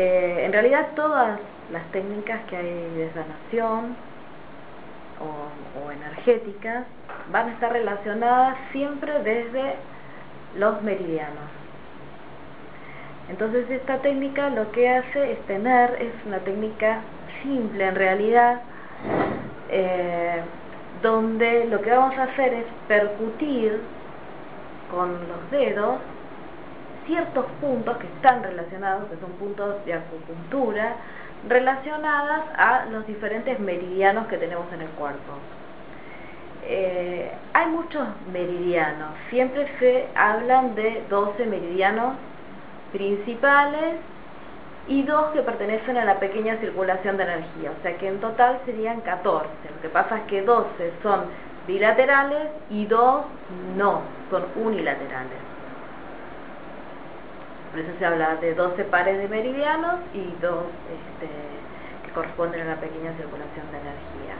Eh, en realidad todas las técnicas que hay de sanación o, energéticas van a estar relacionadas siempre desde los meridianos. Entonces esta técnica lo que hace es tener, es una técnica simple en realidad, eh, donde lo que vamos a hacer es percutir con los dedos ciertos puntos que están relacionados, que son puntos de acupuntura, relacionadas a los diferentes meridianos que tenemos en el cuerpo. Eh, hay muchos meridianos, siempre se hablan de 12 meridianos principales y dos que pertenecen a la pequeña circulación de energía, o sea que en total serían 14. Lo que pasa es que 12 son bilaterales y dos no, son unilaterales. Por eso se habla de 12 pares de meridianos y dos este, que corresponden a la pequeña circulación de energía.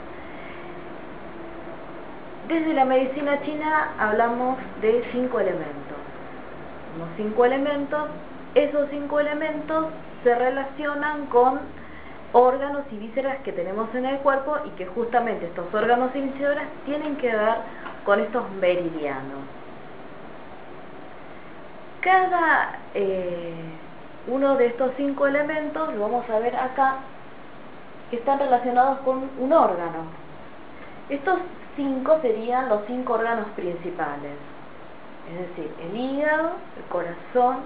Desde la medicina china hablamos de cinco elementos. Los cinco elementos, esos cinco elementos se relacionan con órganos y vísceras que tenemos en el cuerpo y que justamente estos órganos y vísceras tienen que ver con estos meridianos cada eh, uno de estos cinco elementos, lo vamos a ver acá, que están relacionados con un órgano. Estos cinco serían los cinco órganos principales, es decir, el hígado, el corazón,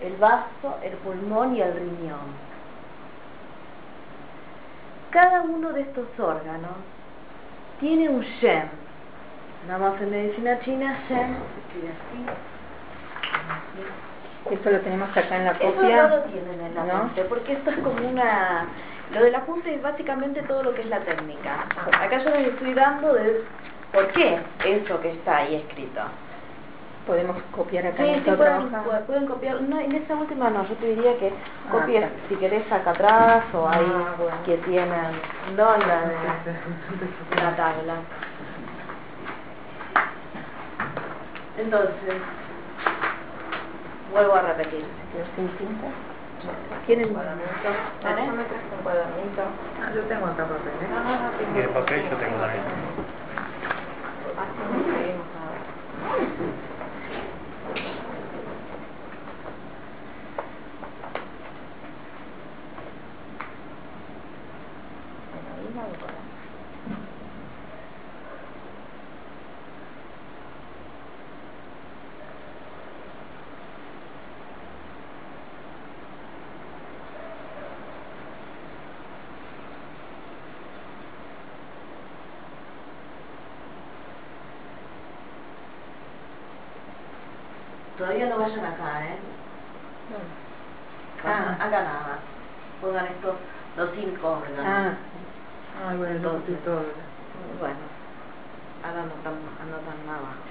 el vaso, el pulmón y el riñón. Cada uno de estos órganos tiene un shen. Nada más en medicina china, shen se escribe así, esto lo tenemos acá en la copia. Eso no lo tienen en la ¿no? porque esto es como una... Lo del apunte es básicamente todo lo que es la técnica. Acá yo les estoy dando de por qué eso que está ahí escrito. Podemos copiar acá sí, en sí, pueden, pueden, copiar. No, en esa última no, yo te diría que ah, copies si querés acá atrás o ahí ah, que tienen no la, de, la tabla. Entonces, Vuelvo a repetir. ¿Sin cinta? ¿Quieren un cuadernito? ¿No me traes un cuadernito? Ah, yo tengo acá papel, ¿eh? No, no, no. ¿Y el papel yo tengo también? Así no seguimos ahora. Bueno, ahí no Todavía no vayan acá, ¿eh? No. Ah. Acá nada. Pongan estos, los cinco órganos. Ah. Ah, bueno, entonces, todo. Bueno, ahora anotan, anotan más abajo.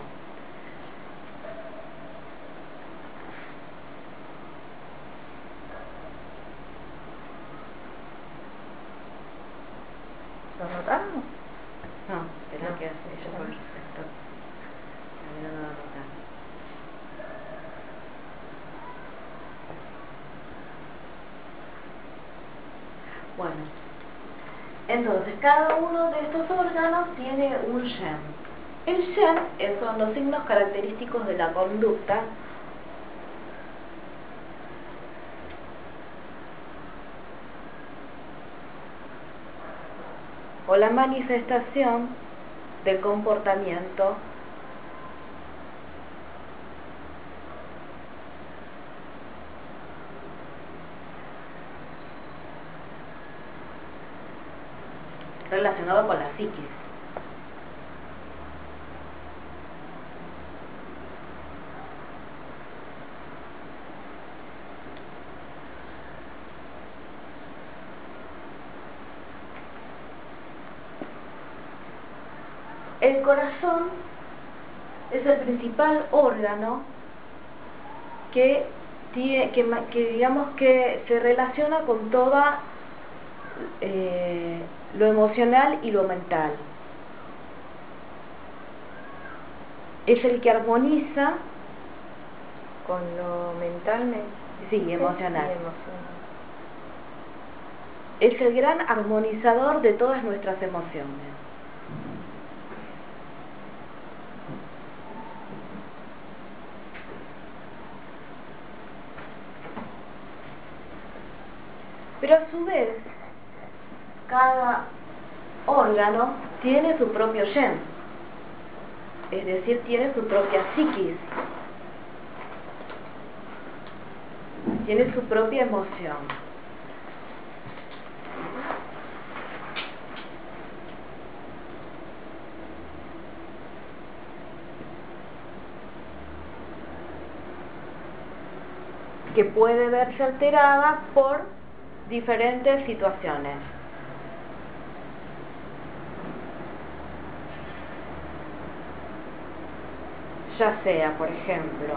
¿Lo anotaron? No, espera que hace ella por esto. A no lo anotaron. Bueno, entonces cada uno de tiene un Shen. El Shen son los signos característicos de la conducta o la manifestación del comportamiento relacionado con la psiquis. el corazón es el principal órgano que, tiene, que, que digamos que se relaciona con toda eh, lo emocional y lo mental. Es el que armoniza con lo mental, sí, emocional. Es el gran armonizador de todas nuestras emociones. Pero a su vez, cada órgano tiene su propio gen, es decir, tiene su propia psiquis, tiene su propia emoción. que puede verse alterada por diferentes situaciones. Ya sea, por ejemplo,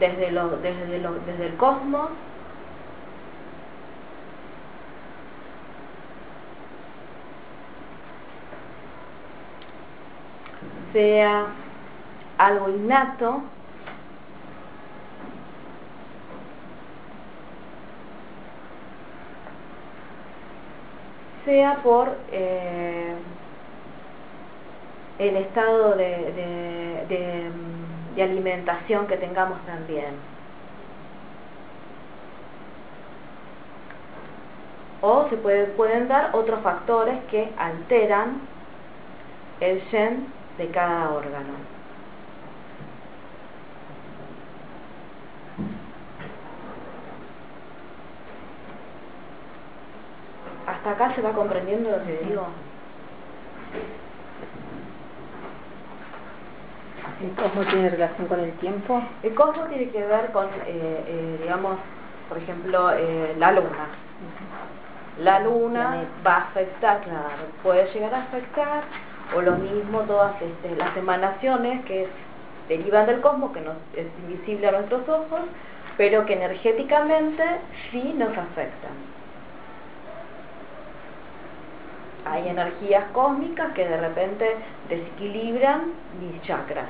desde, lo, desde, lo, desde el cosmos, sea algo innato, sea por eh, el estado de, alimentación que tengamos también. O se puede, pueden dar otros factores que alteran el gen de cada órgano. Hasta acá se va comprendiendo lo que digo. ¿El cosmos tiene relación con el tiempo? El cosmos tiene que ver con, eh, eh, digamos, por ejemplo, eh, la luna. La luna va a afectar, claro, puede llegar a afectar, o lo mismo todas este, las emanaciones que derivan del cosmos, que no es invisible a nuestros ojos, pero que energéticamente sí nos afectan. Hay energías cósmicas que de repente desequilibran mis chakras.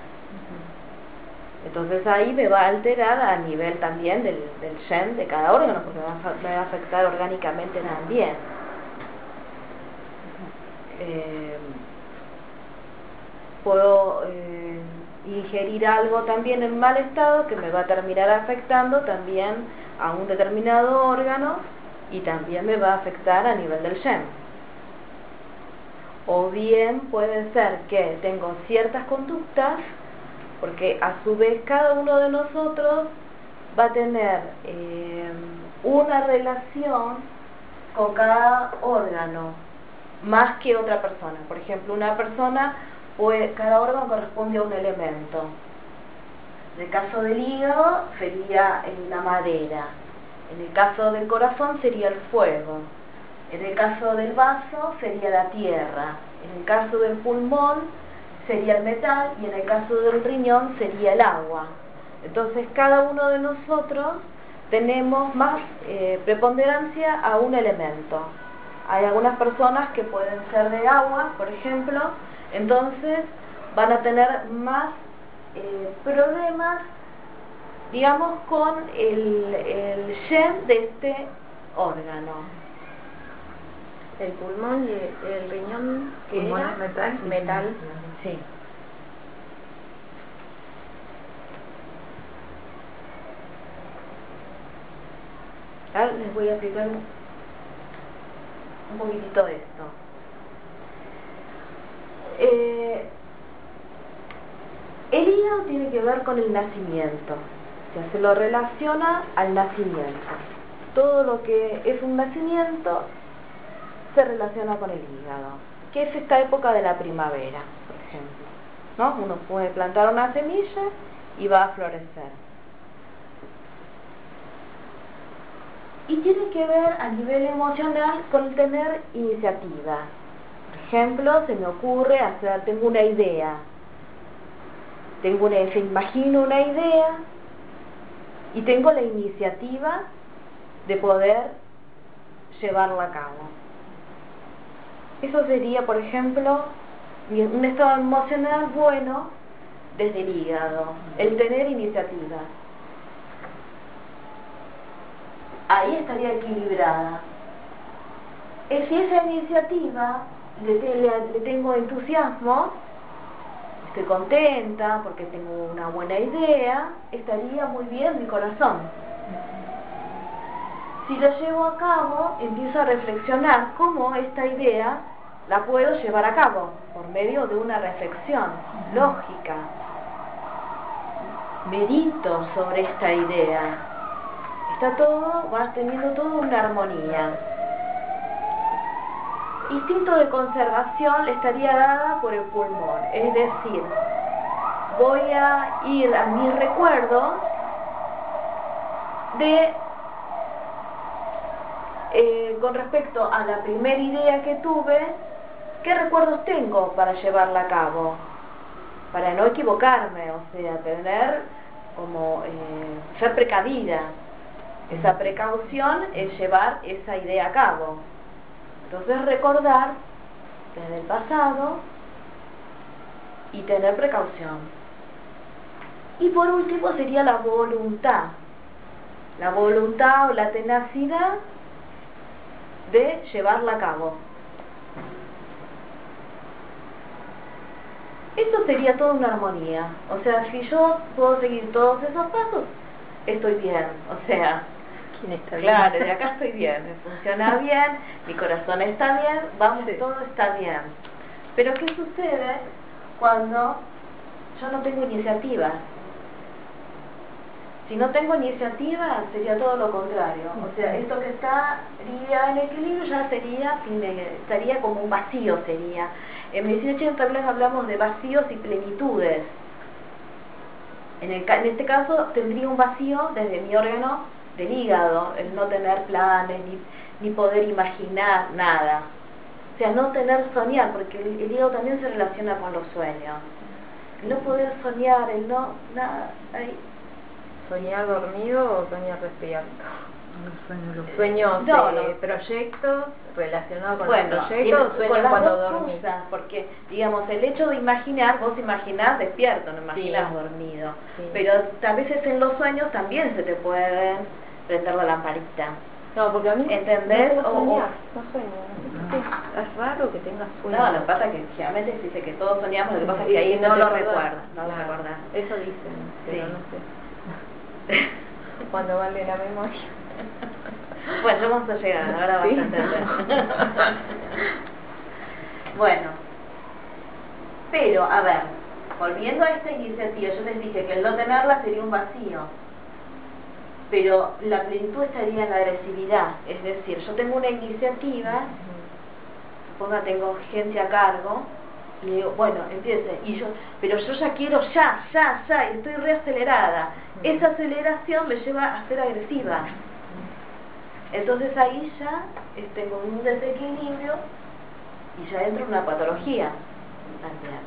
Entonces ahí me va a alterar a nivel también del, del Shen de cada órgano, porque me va a, afectar orgánicamente también. Eh, puedo eh, ingerir algo también en mal estado que me va a terminar afectando también a un determinado órgano y también me va a afectar a nivel del Shen o bien puede ser que tengo ciertas conductas, porque a su vez cada uno de nosotros va a tener eh, una relación con cada órgano más que otra persona. Por ejemplo, una persona, puede, cada órgano corresponde a un elemento. En el caso del hígado sería la madera, en el caso del corazón sería el fuego, en el caso del vaso sería la tierra, en el caso del pulmón sería el metal y en el caso del riñón sería el agua. Entonces cada uno de nosotros tenemos más eh, preponderancia a un elemento. Hay algunas personas que pueden ser de agua, por ejemplo, entonces van a tener más eh, problemas, digamos, con el, el gen de este órgano el pulmón y el riñón que era metal. metal. Sí. Ahora les voy a explicar un poquitito de esto. Eh, el hígado tiene que ver con el nacimiento, o sea, se lo relaciona al nacimiento. Todo lo que es un nacimiento se relaciona con el hígado, que es esta época de la primavera, por ejemplo. ¿no? Uno puede plantar una semilla y va a florecer. Y tiene que ver a nivel emocional con tener iniciativa. ejemplo, se me ocurre hacer, tengo una idea, tengo una, se imagino una idea y tengo la iniciativa de poder llevarla a cabo. Eso sería, por ejemplo, un estado emocional bueno desde el hígado, el tener iniciativa. Ahí estaría equilibrada. Si esa iniciativa le, tengo entusiasmo, estoy contenta porque tengo una buena idea, estaría muy bien mi corazón. Si lo llevo a cabo, empiezo a reflexionar cómo esta idea la puedo llevar a cabo por medio de una reflexión lógica. Medito sobre esta idea. Está todo, va teniendo todo una armonía. Instinto de conservación estaría dada por el pulmón, es decir, voy a ir a mis recuerdos de eh, con respecto a la primera idea que tuve, ¿qué recuerdos tengo para llevarla a cabo? Para no equivocarme, o sea, tener como eh, ser precavida. Esa precaución es llevar esa idea a cabo. Entonces recordar desde el pasado y tener precaución. Y por último sería la voluntad. La voluntad o la tenacidad de llevarla a cabo. Esto sería toda una armonía. O sea, si yo puedo seguir todos esos pasos, estoy bien. O sea, claro, de acá estoy bien, me funciona bien, mi corazón está bien, vamos, todo está bien. Pero ¿qué sucede cuando yo no tengo iniciativa? Si no tengo iniciativa, sería todo lo contrario. O sea, esto que estaría en equilibrio ya sería, estaría como un vacío, sería. En medicina también hablamos de vacíos y plenitudes. En, el, en este caso tendría un vacío desde mi órgano del hígado, el no tener planes, ni, ni poder imaginar nada. O sea, no tener soñar, porque el, el hígado también se relaciona con los sueños. El no poder soñar, el no, nada, ahí ¿Soñar dormido o soñar despierto? Sueños no, de proyectos relacionados con bueno, los proyectos, sueños cuando dormís. porque, digamos, el hecho de imaginar, vos imaginás despierto, no imaginas dormido. Pero a veces en los sueños también se te puede prender la lamparita. No, porque a mí ¿Entendés? No, o, no sueño. No. Es raro que tengas sueño. No, lo que pasa es que generalmente se dice que todos soñamos, lo que pasa es que ahí no, lo recuerdas, no lo recuerdas. Eso dicen, pero no sé. Cuando vale la memoria. Bueno, ya vamos a llegar, ahora vas a entender. bueno, pero, a ver, volviendo a esta iniciativa, yo les dije que el no tenerla sería un vacío, pero la plenitud estaría en la agresividad, es decir, yo tengo una iniciativa, suponga tengo gente a cargo, y digo, bueno, empiece, y yo, pero yo ya quiero ya, ya, ya, y estoy reacelerada. Esa aceleración me lleva a ser agresiva. Entonces ahí ya tengo un desequilibrio y ya entro en una patología también.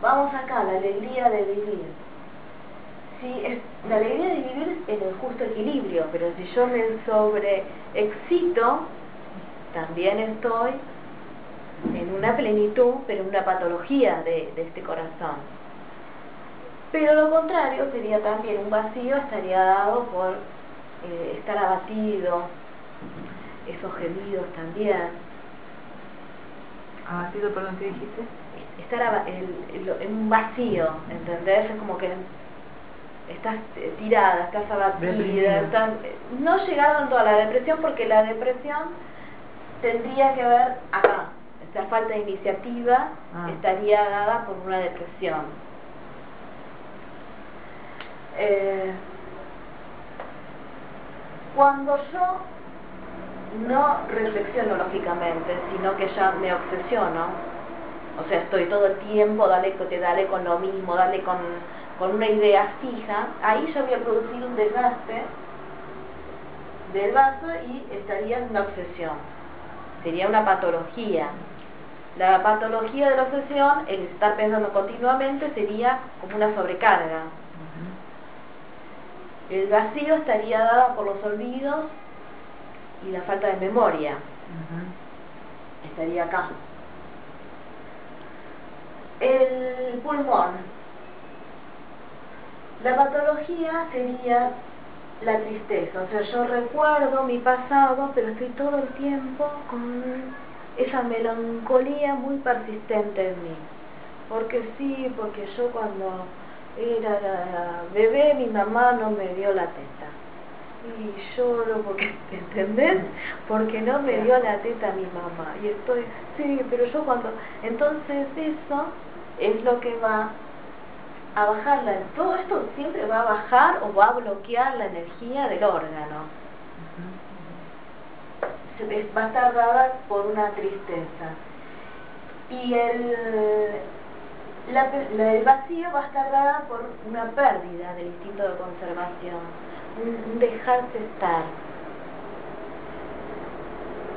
Vamos acá, la alegría de vivir. Sí, la alegría de vivir en el justo equilibrio, pero si yo me sobreexcito, también estoy en una plenitud, pero en una patología de, este corazón. Pero lo contrario sería también un vacío, estaría dado por eh, estar abatido, esos gemidos también. ¿Abatido, perdón, qué dijiste? Estar en un vacío, ¿entendés? Es como que estás tirada, estás abatida, estás, no llegando a la depresión porque la depresión tendría que ver acá, esta falta de iniciativa ah. estaría dada por una depresión. Eh, cuando yo no reflexiono lógicamente, sino que ya me obsesiono, o sea, estoy todo el tiempo, dale, dale con lo mismo, dale con, con una idea fija, ahí yo voy a producir un desgaste del vaso y estaría en una obsesión sería una patología. La patología de la obsesión, el estar pensando continuamente, sería como una sobrecarga. El vacío estaría dado por los olvidos y la falta de memoria. Estaría acá. El pulmón. La patología sería la tristeza. O sea, yo recuerdo mi pasado, pero estoy todo el tiempo con esa melancolía muy persistente en mí. Porque sí, porque yo cuando era bebé mi mamá no me dio la teta. Y lloro porque, ¿entendés? Porque no me dio la teta mi mamá. Y estoy, sí, pero yo cuando... Entonces eso es lo que va a bajar la, todo esto siempre va a bajar o va a bloquear la energía del órgano. Va a estar dada por una tristeza. Y el, el vacío va a estar dada por una pérdida del instinto de conservación, un, dejarse estar.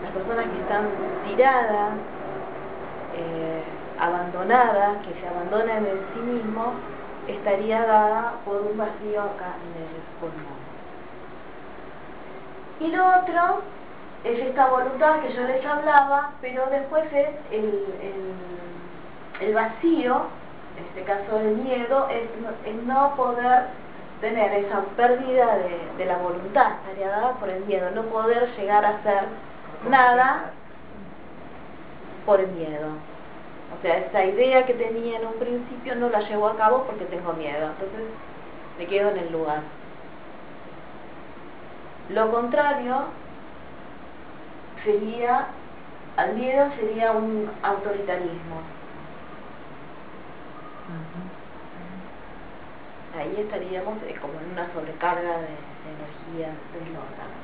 Las personas que están tiradas, eh, abandonadas, que se abandonan en sí mismos, estaría dada por un vacío acá en el pulmón. Y lo otro es esta voluntad que yo les hablaba, pero después es el, el, vacío, en este caso el miedo, es, no poder tener esa pérdida de, de, la voluntad, estaría dada por el miedo, no poder llegar a hacer nada por el miedo. O sea, esa idea que tenía en un principio no la llevo a cabo porque tengo miedo. Entonces me quedo en el lugar. Lo contrario sería, al miedo sería un autoritarismo. Ahí estaríamos eh, como en una sobrecarga de, energía del órgano.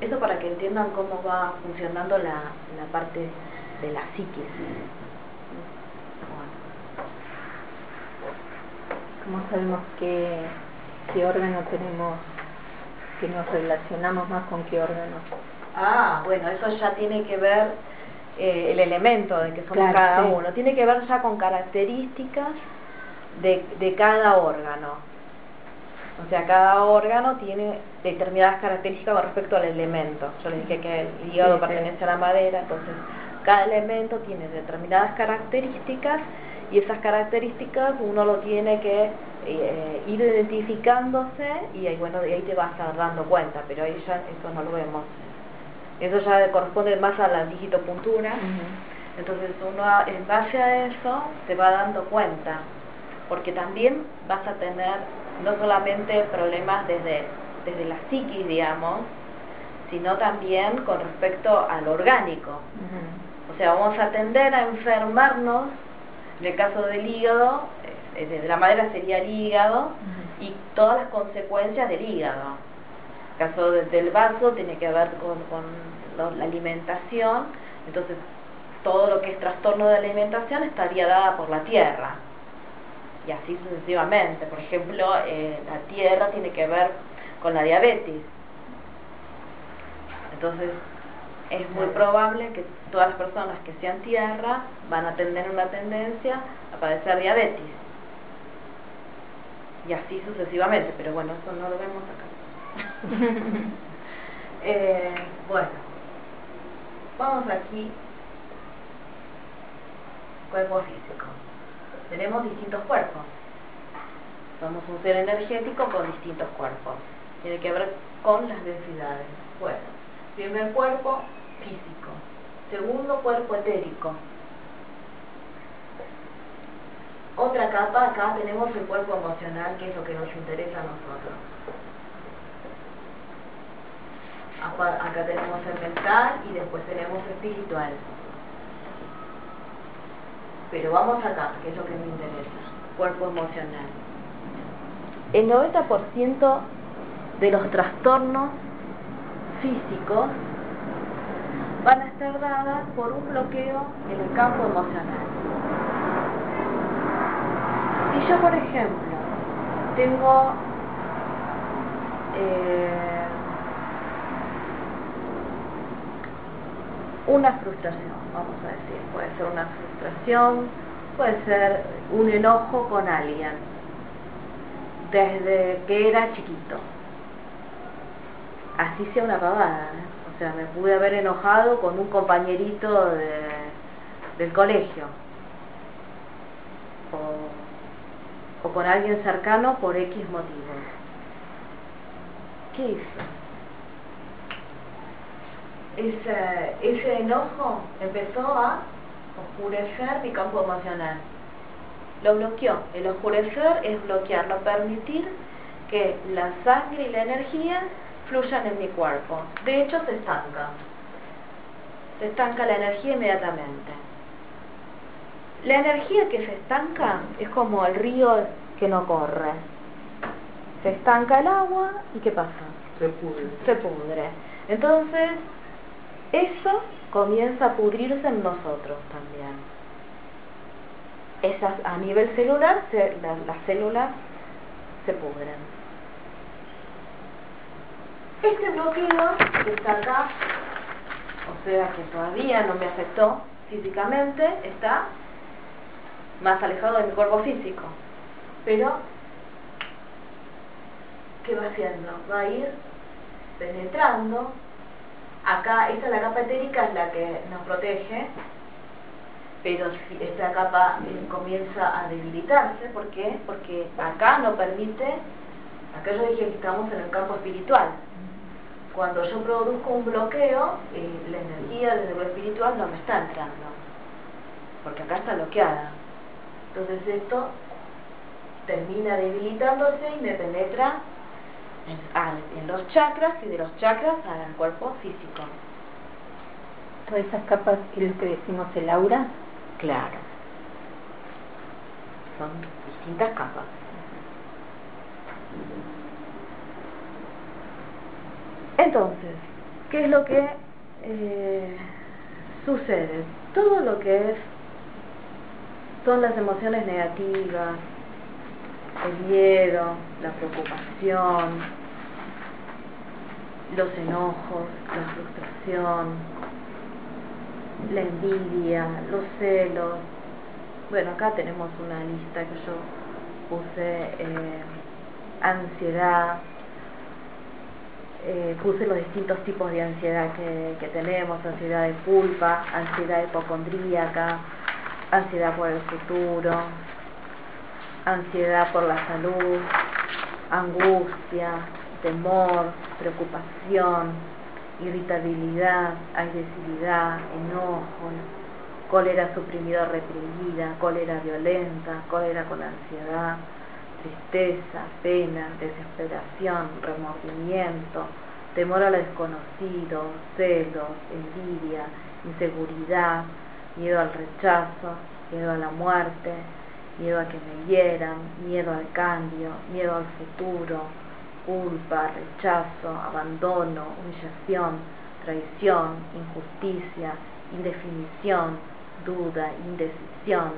Eso para que entiendan cómo va funcionando la, la parte de la psiquis. ¿Cómo sabemos qué, qué órgano tenemos, que nos relacionamos más con qué órgano? Ah, bueno, eso ya tiene que ver eh, el elemento de que somos cada uno, tiene que ver ya con características de, de cada órgano. O sea, cada órgano tiene determinadas características con respecto al elemento. Yo les dije que el hígado pertenece a la madera, entonces cada elemento tiene determinadas características y esas características uno lo tiene que eh, ir identificándose y ahí, bueno, de ahí te vas dando cuenta, pero ahí ya eso no lo vemos. Eso ya corresponde más a la digitopuntura. Entonces uno en base a eso se va dando cuenta, porque también vas a tener no solamente problemas desde, desde la psiquis, digamos, sino también con respecto al orgánico. O sea, vamos a tender a enfermarnos, en el caso del hígado, de la madera sería el hígado, y todas las consecuencias del hígado. En el caso del vaso tiene que ver con, la alimentación, entonces todo lo que es trastorno de alimentación estaría dada por la tierra. Y así sucesivamente. Por ejemplo, eh, la tierra tiene que ver con la diabetes. Entonces, es muy probable que todas las personas que sean tierra van a tener una tendencia a padecer diabetes. Y así sucesivamente, pero bueno, eso no lo vemos acá. eh, bueno, vamos aquí, cuerpo físico. Tenemos distintos cuerpos. Somos un ser energético con distintos cuerpos. Tiene que ver con las densidades. Bueno, primer cuerpo, físico. Segundo, cuerpo etérico. Otra capa, acá tenemos el cuerpo emocional, que es lo que nos interesa a nosotros. Acá tenemos el mental y después tenemos el espiritual. Pero vamos acá, que es lo que me interesa, cuerpo emocional. El 90% de los trastornos físicos van a estar dadas por un bloqueo en el campo emocional. Si yo, por ejemplo, tengo eh, una frustración, vamos a decir, puede ser una frustración, puede ser un enojo con alguien, desde que era chiquito. Así sea una pavada, ¿eh? o sea, me pude haber enojado con un compañerito de, del colegio, o, o con alguien cercano por X motivos. ¿Qué hizo? ese, ese enojo empezó a oscurecer mi campo emocional. Lo bloqueó. El oscurecer es bloquear, no permitir que la sangre y la energía fluyan en mi cuerpo. De hecho, se estanca. Se estanca la energía inmediatamente. La energía que se estanca es como el río que no corre. Se estanca el agua y ¿qué pasa? Se pudre. Se pudre. Entonces, eso comienza a pudrirse en nosotros también. Esas, a nivel celular, las células se pudren. Este bloqueo que está acá, o sea que todavía no me afectó físicamente, está más alejado de mi cuerpo físico. Pero, ¿qué va haciendo? Va a ir penetrando Acá, esta es la capa etérica, es la que nos protege, pero si esta capa eh, comienza a debilitarse, ¿por qué? Porque acá no permite, acá yo dije que estamos en el campo espiritual. Cuando yo produzco un bloqueo, eh, la energía desde lo espiritual no me está entrando, porque acá está bloqueada. Entonces esto termina debilitándose y me penetra en, los chakras y de los chakras al cuerpo físico. Todas esas capas es lo que decimos el aura. Claro. Son distintas capas. Entonces, ¿qué es lo que eh, sucede? Todo lo que es son las emociones negativas, el miedo, la preocupación, los enojos, la frustración, la envidia, los celos. Bueno, acá tenemos una lista que yo puse eh, ansiedad, eh, puse los distintos tipos de ansiedad que, que tenemos, ansiedad de culpa, ansiedad hipocondríaca, ansiedad por el futuro, ansiedad por la salud, angustia, temor, preocupación, irritabilidad, agresividad, enojo, cólera suprimida o reprimida, cólera violenta, cólera con ansiedad, tristeza, pena, desesperación, remordimiento, temor a lo desconocido, celos, envidia, inseguridad, miedo al rechazo, miedo a la muerte, miedo a que me hieran, miedo al cambio, miedo al futuro, culpa, rechazo, abandono, humillación, traición, injusticia, indefinición, duda, indecisión,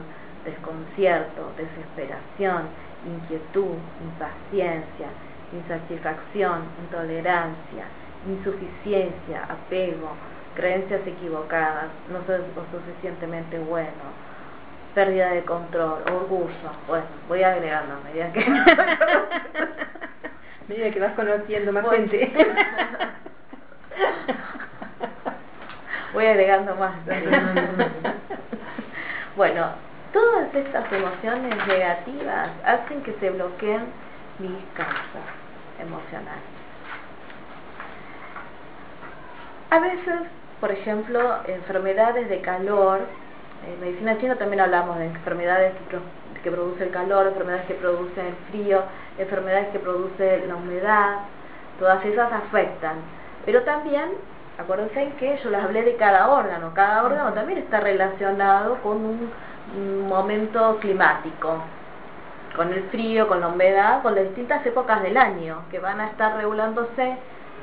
desconcierto, desesperación, inquietud, impaciencia, insatisfacción, intolerancia, insuficiencia, apego, creencias equivocadas, no soy lo suficientemente bueno, pérdida de control, orgullo. Bueno, voy agregando a medida que... medida que vas conociendo más gente. voy agregando más. bueno, todas estas emociones negativas hacen que se bloqueen mis causas emocionales. A veces, por ejemplo, enfermedades de calor en medicina china también hablamos de enfermedades que, produce el calor, enfermedades que produce el frío, enfermedades que produce la humedad, todas esas afectan. Pero también, acuérdense que yo les hablé de cada órgano, cada órgano también está relacionado con un, un momento climático, con el frío, con la humedad, con las distintas épocas del año, que van a estar regulándose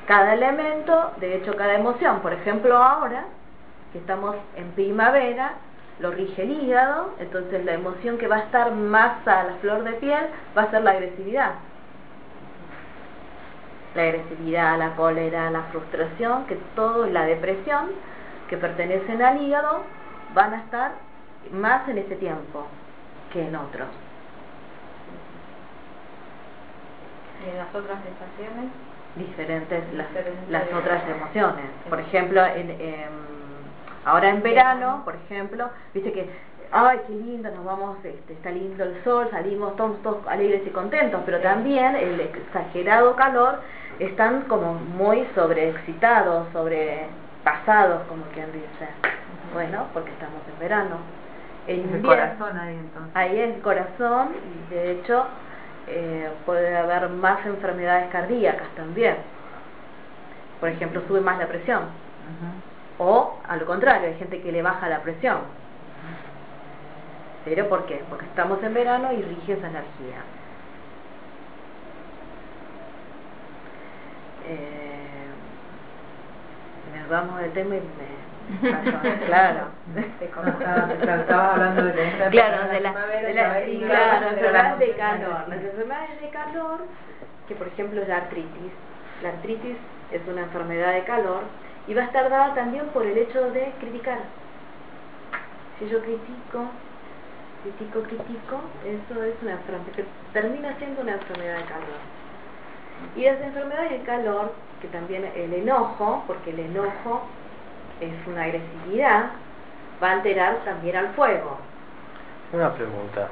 cada elemento, de hecho cada emoción. Por ejemplo, ahora, que estamos en primavera, lo rige el hígado, entonces la emoción que va a estar más a la flor de piel va a ser la agresividad. La agresividad, la cólera, la frustración, que todo, la depresión, que pertenecen al hígado van a estar más en ese tiempo que en otros. ¿Y en las otras estaciones? Diferentes, las, las otras emociones. Por ejemplo, en, ahora en verano, por ejemplo, viste que ay, qué lindo, nos vamos, este, está lindo el sol, salimos todos, todos alegres y contentos, pero también el exagerado calor están como muy sobreexcitados, sobrepasados, como quien dice. Bueno, porque estamos en verano. En el corazón ahí entonces. Ahí es el corazón y de hecho eh, puede haber más enfermedades cardíacas también. Por ejemplo, sube más la presión. O al contrario, hay gente que le baja la presión. ¿Pero por qué? Porque estamos en verano y rige esa energía. Eh, me vamos del tema y me claro. Estaba hablando de la claro de la, de la claro, enfermedades de calor las enfermedades de calor que por ejemplo es la artritis la artritis es una enfermedad de calor y va a estar dada también por el hecho de criticar. Si yo critico critico, critico, eso es una enfermedad, termina siendo una enfermedad de calor. Y las enfermedades de calor, que también el enojo, porque el enojo es una agresividad, va a alterar también al fuego. Una pregunta.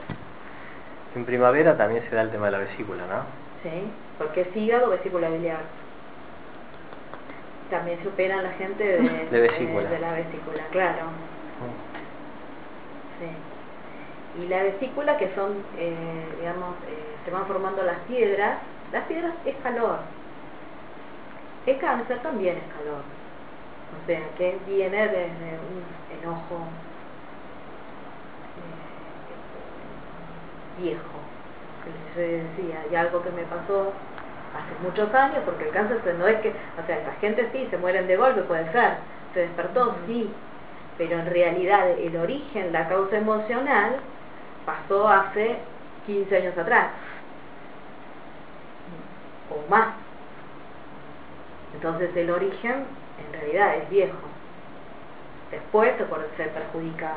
En primavera también se da el tema de la vesícula, ¿no? Sí, porque es hígado, vesícula biliar. También se opera la gente de, de, vesícula. de la vesícula, claro. Mm. Sí y la vesícula que son, eh, digamos, eh, se van formando las piedras, las piedras es calor. El cáncer también es calor. O sea, que viene desde un enojo eh, viejo, que decía, y algo que me pasó hace muchos años, porque el cáncer no es que, o sea, la gente sí, se mueren de golpe, puede ser, se despertó, sí, pero en realidad el origen, la causa emocional, pasó hace 15 años atrás. O más. Entonces el origen en realidad es viejo. Después se perjudica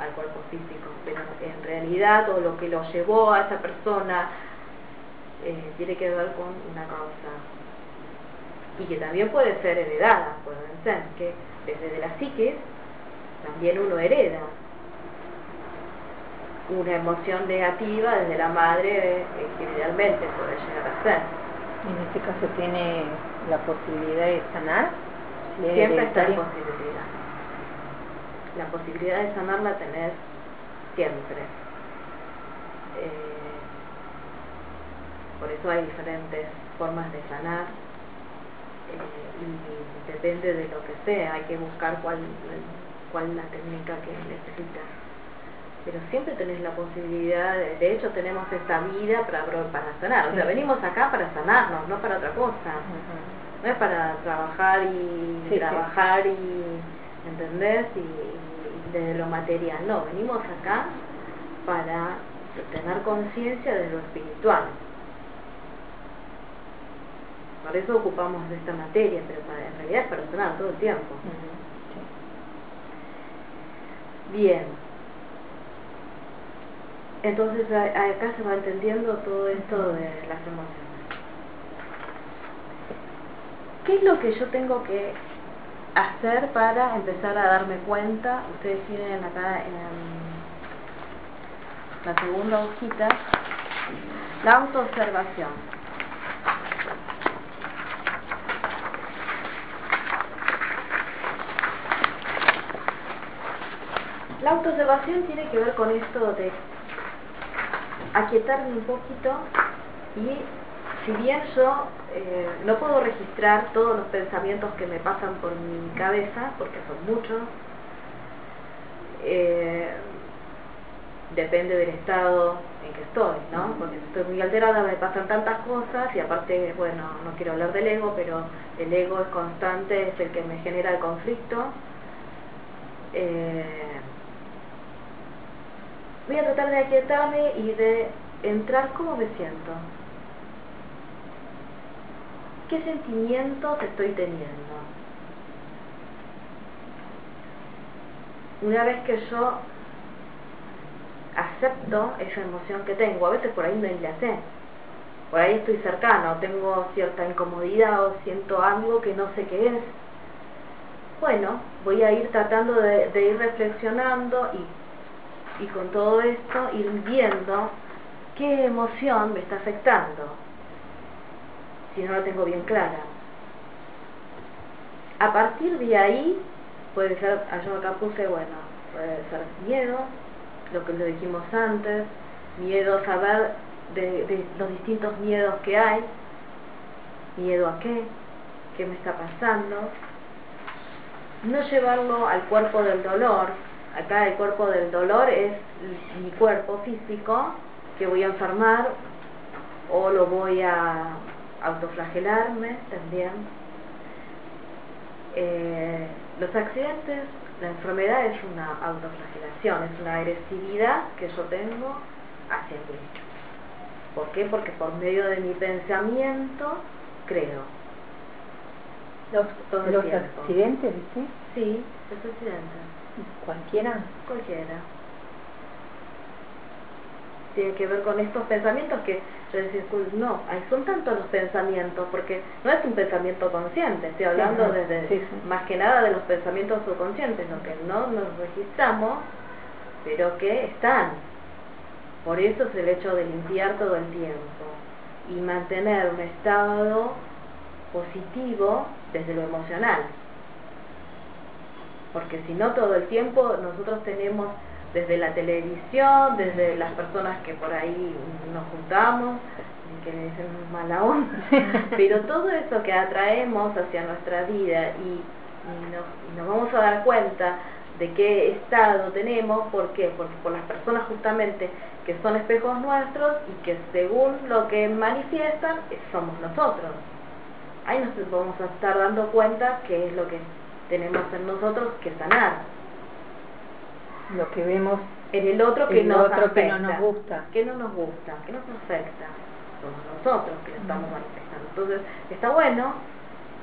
al cuerpo físico, pero en realidad todo lo que lo llevó a esa persona eh, tiene que ver con una causa y que también puede ser heredada, pueden ser que desde la psique también uno hereda una emoción negativa desde la madre eh, generalmente puede llegar a ser. En este caso tiene la posibilidad de sanar. Siempre está la posibilidad. La posibilidad de sanar la tenés siempre. Eh, por eso hay diferentes formas de sanar. Eh, y depende de lo que sea, hay que buscar cuál, cuál la técnica que necesitas pero siempre tenés la posibilidad, de, hecho tenemos esta vida para, para sanar, o sea, venimos acá para sanarnos, no para otra cosa, no es para trabajar y trabajar y, ¿entendés? Y, de lo material, no, venimos acá para tener conciencia de lo espiritual. Por eso ocupamos de esta materia, pero en realidad es para sanar todo el tiempo. Bien, entonces acá se va entendiendo todo esto de las emociones. ¿Qué es lo que yo tengo que hacer para empezar a darme cuenta? Ustedes tienen acá en la segunda hojita la autoobservación. La autoobservación tiene que ver con esto de aquietarme un poquito y si bien yo eh, no puedo registrar todos los pensamientos que me pasan por mi cabeza, porque son muchos, eh, depende del estado en que estoy, ¿no? Porque si estoy muy alterada me pasan tantas cosas y aparte, bueno, no quiero hablar del ego, pero el ego es constante, es el que me genera el conflicto. Eh, voy a tratar de aquietarme y de entrar cómo me siento. ¿Qué sentimientos estoy teniendo? una vez que yo acepto esa emoción que tengo, a veces por ahí no la sé, por ahí estoy cercano, tengo cierta incomodidad o siento algo que no sé qué es. Bueno, voy a ir tratando de, ir reflexionando y, y con todo esto ir viendo qué emoción me está afectando, si no la tengo bien clara. A partir de ahí, puede ser, yo acá puse, bueno, puede ser miedo, lo que lo dijimos antes, miedo saber de, los distintos miedos que hay, miedo a qué, qué me está pasando, no llevarlo al cuerpo del dolor, acá el cuerpo del dolor es mi cuerpo físico que voy a enfermar o lo voy a autoflagelarme también. Eh, los accidentes, la enfermedad es una autoflagelación, es una agresividad que yo tengo hacia mí. ¿Por qué? Porque por medio de mi pensamiento creo. ¿Los, los accidentes, ¿sí? Sí, los accidentes. ¿Cualquiera? Cualquiera. Tiene que ver con estos pensamientos que yo decía, no, son tantos los pensamientos, porque no es un pensamiento consciente, estoy hablando desde más que nada de los pensamientos subconscientes, lo que no nos registramos, pero que están, por eso es el hecho de limpiar todo el tiempo y mantener un estado positivo desde lo emocional. Porque si no todo el tiempo nosotros tenemos desde la televisión, desde las personas que por ahí nos juntamos, que le dicen mala onda, pero todo eso que atraemos hacia nuestra vida y, nos, y nos vamos a dar cuenta de qué estado tenemos, ¿por qué? Porque por las personas justamente que son espejos nuestros y que según lo que manifiestan somos nosotros. Ahí nos vamos a estar dando cuenta qué es lo que tenemos en nosotros que sanar. Lo que vemos en el otro que, nos otro que no nos gusta. Que no nos gusta, que nos afecta. Somos nosotros que lo estamos manifestando. Entonces, está bueno,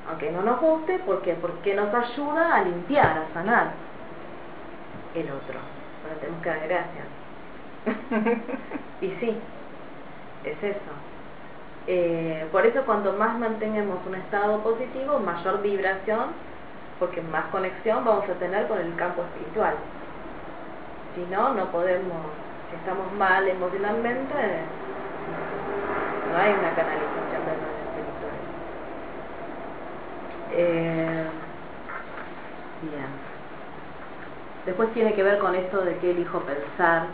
aunque no nos guste, ¿por qué? Porque nos ayuda a limpiar, a sanar el otro. Ahora tenemos que dar gracias. y sí, es eso. Eh, por eso cuanto más mantengamos un estado positivo, mayor vibración, porque más conexión vamos a tener con el campo espiritual. Si no, no podemos, estamos mal emocionalmente, no hay una canalización de lo espiritual. Eh, bien. Después tiene que ver con esto de qué elijo pensar,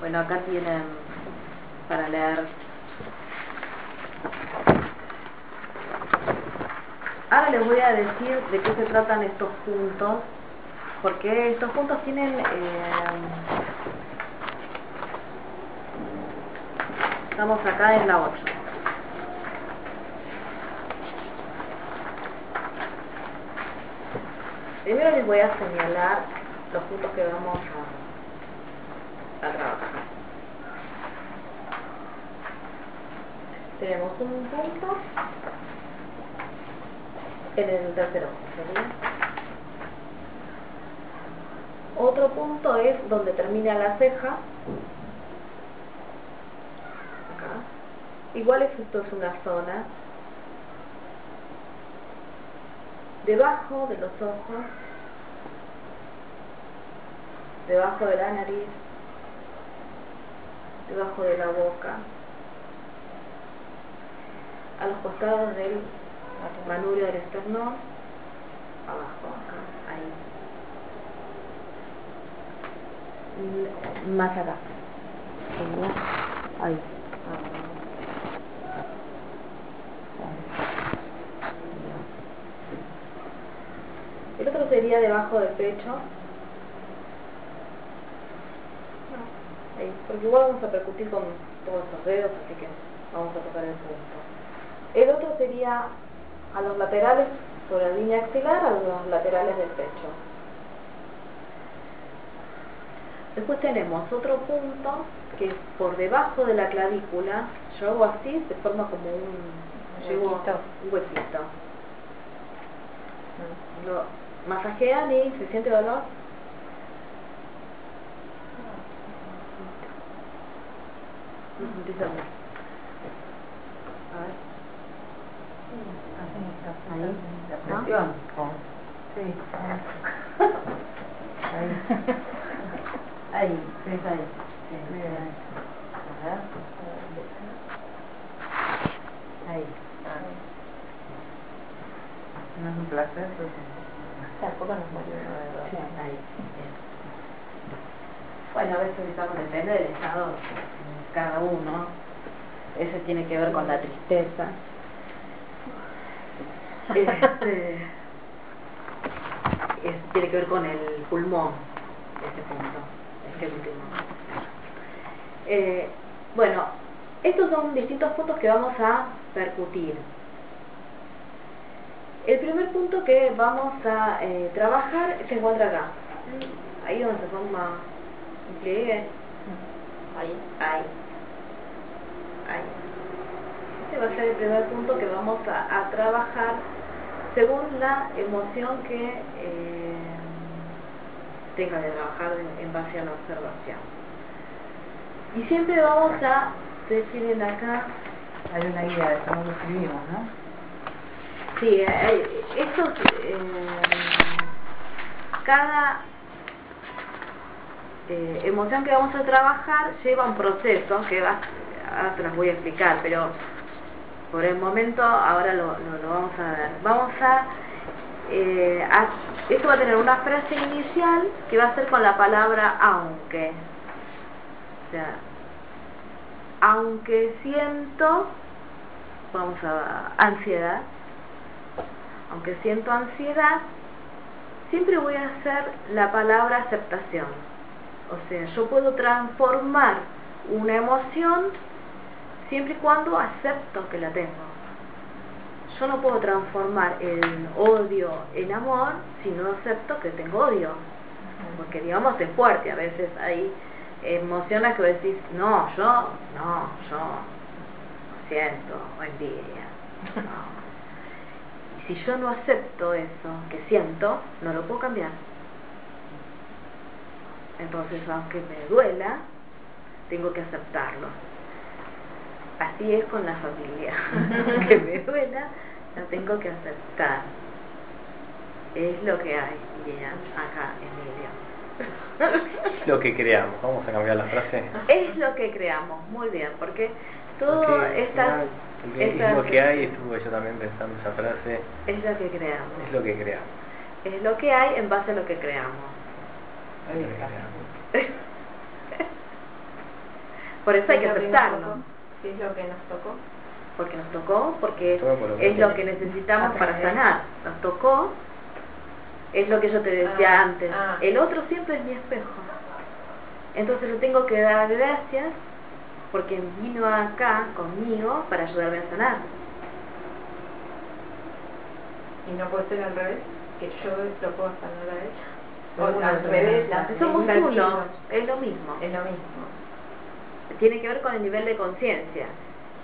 bueno, acá tienen para leer. Ahora les voy a decir de qué se tratan estos puntos, porque estos puntos tienen... Eh, estamos acá en la 8. Primero les voy a señalar los puntos que vamos a trabajar. Tenemos un punto en el tercer ojo, Otro punto es donde termina la ceja. Acá. Igual es esto es una zona. Debajo de los ojos. Debajo de la nariz debajo de la boca, a los costados del manubrio del esternón, abajo, acá, ahí. Más acá. Ahí. El otro sería debajo del pecho, porque igual vamos a percutir con todos estos dedos, así que vamos a tocar el punto. El otro sería a los laterales, sobre la línea axilar, a los laterales del pecho. Después tenemos otro punto que es por debajo de la clavícula, yo hago así, se forma como un, un huequito. Un huequito. Mm. Masajean y se siente dolor. Empieza a, a ver. Ahí, la presión. Sí. Ahí. Ahí, sí, ahí. Sí, bien. A ver. Ahí. No es un placer, pero Tampoco nos morimos de sí, ahí. Bien. Bueno, a veces estamos depende del estado de cada uno. Ese tiene que ver con la tristeza. Este, es- tiene que ver con el pulmón, ese punto, este último. Eh, bueno, estos son distintos puntos que vamos a percutir. El primer punto que vamos a eh, trabajar se encuentra acá. Ahí donde se forma un pliegue. Ahí, ahí. Este va a ser el primer punto que vamos a, a trabajar según la emoción que eh, tenga que trabajar en, en base a la observación. Y siempre vamos a decir en acá Hay una guía de cómo lo escribimos, ¿no? Sí, eh, estos, eh, cada eh, emoción que vamos a trabajar lleva un proceso que va, ahora se las voy a explicar, pero por el momento ahora lo, lo, lo vamos a ver. Vamos a, eh, esto va a tener una frase inicial que va a ser con la palabra aunque. O sea, aunque siento, vamos a ansiedad, aunque siento ansiedad, siempre voy a hacer la palabra aceptación. O sea, yo puedo transformar una emoción siempre y cuando acepto que la tengo. Yo no puedo transformar el odio en amor si no acepto que tengo odio. Porque digamos es fuerte, a veces hay emociones que decís, no, yo, no, yo siento envidia. No. Si yo no acepto eso que siento, no lo puedo cambiar. Entonces, aunque me duela, tengo que aceptarlo. Así es con la familia. que me duela, la tengo que aceptar. Es lo que hay, dirían acá Emilio. Lo que creamos. Vamos a cambiar la frase. es lo que creamos, muy bien, porque todo estas, estas- es lo que hay, estuve yo también pensando esa frase, es lo que creamos. es lo que creamos. Es lo que hay en base a lo que creamos. Es lo que creamos. Por eso hay que Es lo nos aceptarlo. tocó. Sí, es lo que nos tocó. Porque nos tocó, porque es lo que necesitamos para sanar. Nos tocó, es lo que yo te decía Ah, antes. ah. El otro siempre es mi espejo. Entonces le tengo que dar gracias porque vino acá conmigo para ayudarme a sanar. Y no puede ser al revés, que yo lo puedo sanar a ella. Somos O al revés, somos uno, es lo mismo. Es lo mismo. Tiene que ver con el nivel de conciencia.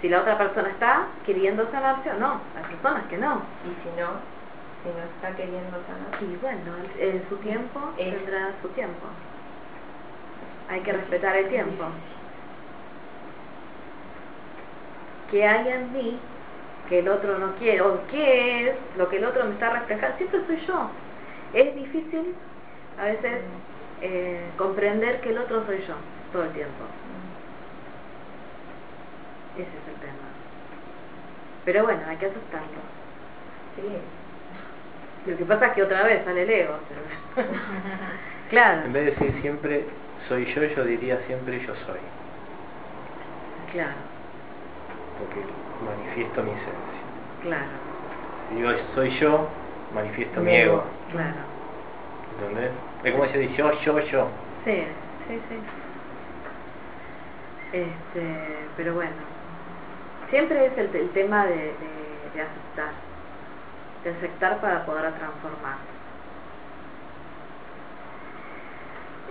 Si la otra persona está queriendo sanarse o no. Hay personas que no. Y si no, si no está queriendo sanar. Y bueno, en su tiempo Es- tendrá su tiempo. Hay que respetar el tiempo. ¿Qué hay en mí que el otro no quiere? ¿O qué es lo que el otro me está reflejando? Siempre soy yo. Es difícil a veces eh, comprender que el otro soy yo todo el tiempo. Ese es el tema. Pero bueno, hay que aceptarlo. Sí. Lo que pasa es que otra vez sale el ego. pero- claro, En vez de decir siempre soy yo, yo diría siempre yo soy. claro, Porque manifiesto mi esencia. claro, Si digo soy yo, manifiesto mi Mi ego. ego. claro. ¿Entendés? Es como si dice yo, yo, yo. Sí, sí, sí. Este, pero bueno, siempre es el, el tema de, de, de aceptar, de aceptar para poder transformar.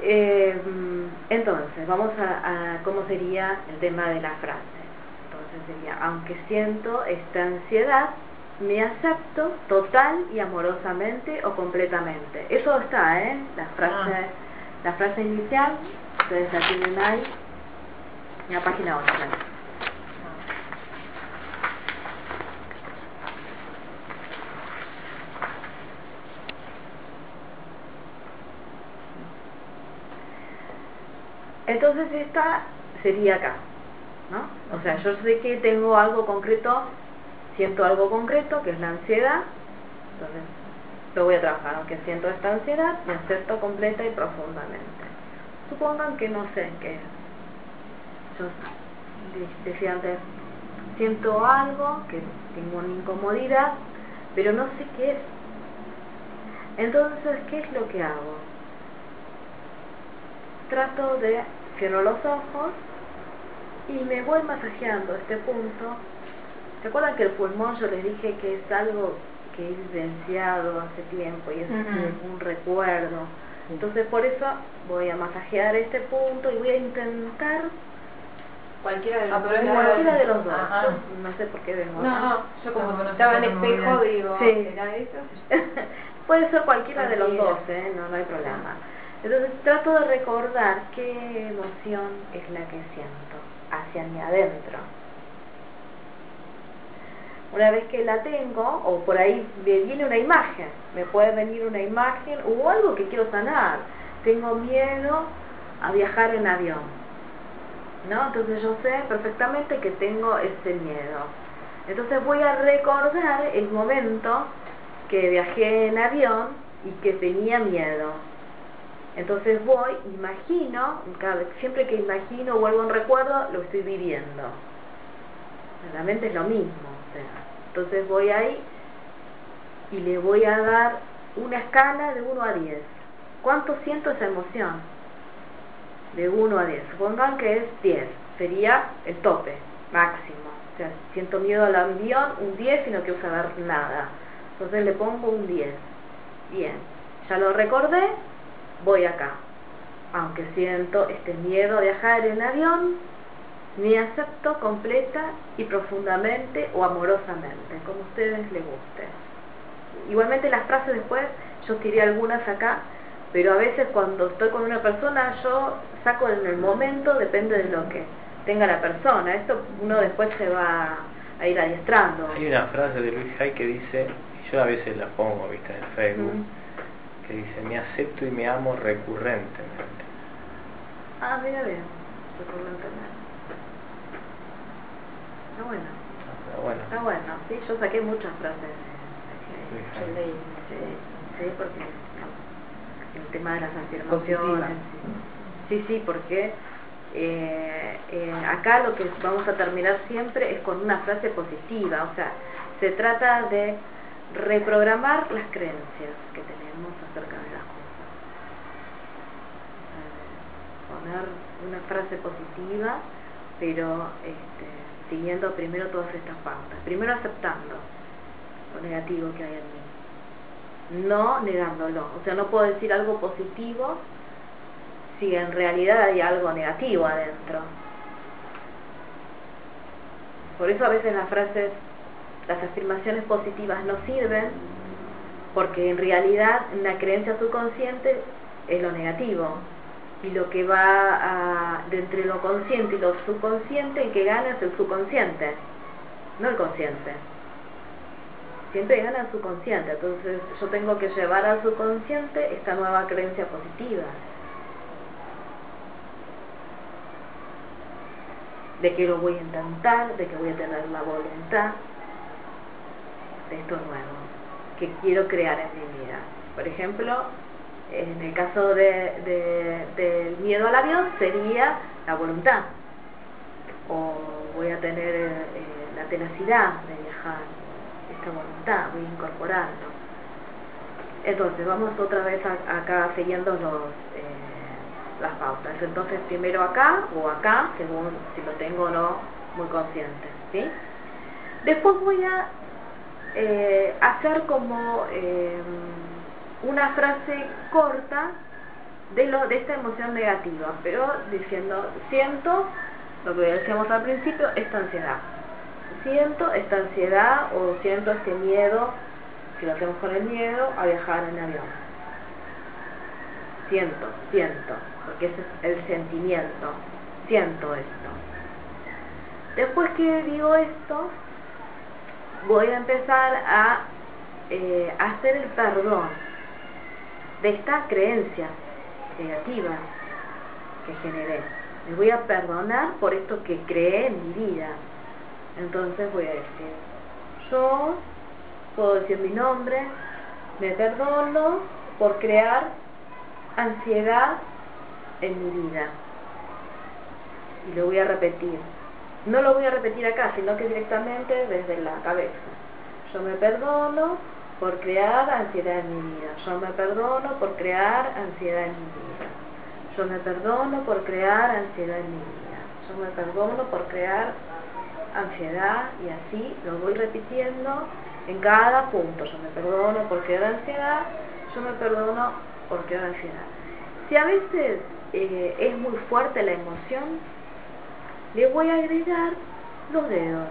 Eh, entonces, vamos a, a cómo sería el tema de la frase. Entonces sería, aunque siento esta ansiedad, me acepto total y amorosamente o completamente. Eso está, ¿eh? La frase, la frase inicial, ustedes la tienen ahí. En la página 8. Entonces esta sería acá, ¿no? O sea, yo sé que tengo algo concreto, siento algo concreto, que es la ansiedad, entonces lo voy a trabajar, aunque siento esta ansiedad, me acepto completa y profundamente. Supongan que no sé qué es. Yo decía antes, siento algo, que tengo una incomodidad, pero no sé qué es. Entonces, ¿qué es lo que hago? Trato de cierro los ojos y me voy masajeando este punto. ¿Se acuerdan que el pulmón yo les dije que es algo que he vivenciado hace tiempo y es un recuerdo? Entonces por eso voy a masajear este punto y voy a intentar Cualquiera de los ah, dos. Cualquiera de los dos. no sé por qué vengo. No, no, yo como no estaba en espejo digo, sí. ¿era eso? Puede ser cualquiera de los dos, ¿eh? no, no hay problema. Entonces trato de recordar qué emoción es la que siento hacia mi adentro. Una vez que la tengo, o por ahí me viene una imagen, me puede venir una imagen o algo que quiero sanar. Tengo miedo a viajar en avión. ¿No? Entonces yo sé perfectamente que tengo ese miedo. Entonces voy a recordar el momento que viajé en avión y que tenía miedo entonces voy, imagino, siempre que imagino o algo en recuerdo, lo estoy viviendo. La mente es lo mismo. entonces voy ahí y le voy a dar una escala de 1 a 10. ¿Cuánto siento esa emoción? De 1 a 10. Supongan que es 10. Sería el tope, máximo. O sea, siento miedo al avión, un 10 y no quiero saber nada. Entonces le pongo un 10. Bien. Ya lo recordé, voy acá. Aunque siento este miedo a viajar en avión, me acepto completa y profundamente o amorosamente, como a ustedes les guste. Igualmente las frases después, yo tiré algunas acá, pero a veces cuando estoy con una persona yo saco en el momento, depende de lo que tenga la persona. Esto uno después se va a ir adiestrando. Hay una frase de Luis Hay que dice, y yo a veces la pongo, viste, en Facebook que dice, me acepto y me amo recurrentemente. Ah, mira bien, recurrentemente. Está bueno. Está bueno. Está bueno, sí, yo saqué muchas frases. Sí, sí, porque el tema de las afirmaciones. Sí, sí, porque eh, eh, acá lo que vamos a terminar siempre es con una frase positiva, o sea, se trata de reprogramar las creencias que tenemos acerca de las cosas. Eh, poner una frase positiva, pero este, siguiendo primero todas estas pautas. Primero aceptando lo negativo que hay en mí, no negándolo. O sea, no puedo decir algo positivo si en realidad hay algo negativo adentro. Por eso a veces las frases las afirmaciones positivas no sirven porque en realidad una creencia subconsciente es lo negativo y lo que va a, de entre lo consciente y lo subconsciente el que gana es el subconsciente no el consciente. Siempre gana el subconsciente entonces yo tengo que llevar al subconsciente esta nueva creencia positiva. De que lo voy a intentar, de que voy a tener la voluntad, esto nuevo que quiero crear en mi vida. Por ejemplo, en el caso de, del miedo al avión sería la voluntad. O voy a tener eh, la tenacidad de viajar, esta voluntad, voy incorporando. Entonces, vamos otra vez acá siguiendo eh, las pautas. Entonces, primero acá o acá, según si lo tengo o no muy consciente. ¿sí? Después voy a eh, hacer como eh, una frase corta de, lo, de esta emoción negativa, pero diciendo, siento, lo que decíamos al principio, esta ansiedad. Siento esta ansiedad o siento este miedo, si lo hacemos con el miedo, a viajar en avión. Siento, siento, porque ese es el sentimiento, siento esto. Después que digo esto, voy a empezar a eh, hacer el perdón de esta creencia negativa que generé. Me voy a perdonar por esto que creé en mi vida. Entonces voy a decir, yo puedo decir mi nombre, me perdono por crear ansiedad en mi vida. Y lo voy a repetir. No lo voy a repetir acá, sino que directamente desde la cabeza. Yo me perdono por crear ansiedad en mi vida. Yo me perdono por crear ansiedad en mi vida. Yo me perdono por crear ansiedad en mi vida. Yo me perdono por crear ansiedad y así lo voy repitiendo en cada punto. Yo me perdono por crear ansiedad. Yo me perdono por crear ansiedad. Si a veces eh, es muy fuerte la emoción, le voy a agregar los dedos.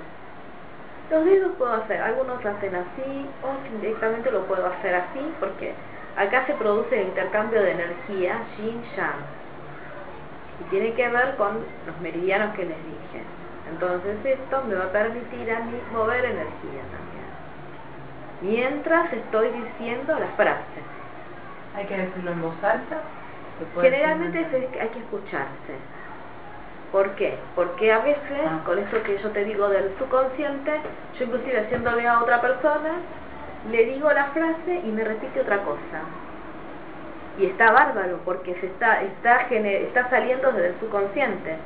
Los dedos puedo hacer, algunos hacen así o directamente lo puedo hacer así porque acá se produce el intercambio de energía yin-yang y tiene que ver con los meridianos que les dije. Entonces esto me va a permitir a mí mover energía también. Mientras estoy diciendo las frases. ¿Hay que decirlo en voz alta? Generalmente hay que escucharse. ¿Por qué? Porque a veces, Ah. con esto que yo te digo del subconsciente, yo inclusive haciéndole a otra persona, le digo la frase y me repite otra cosa. Y está bárbaro, porque se está, está, saliendo desde el subconsciente.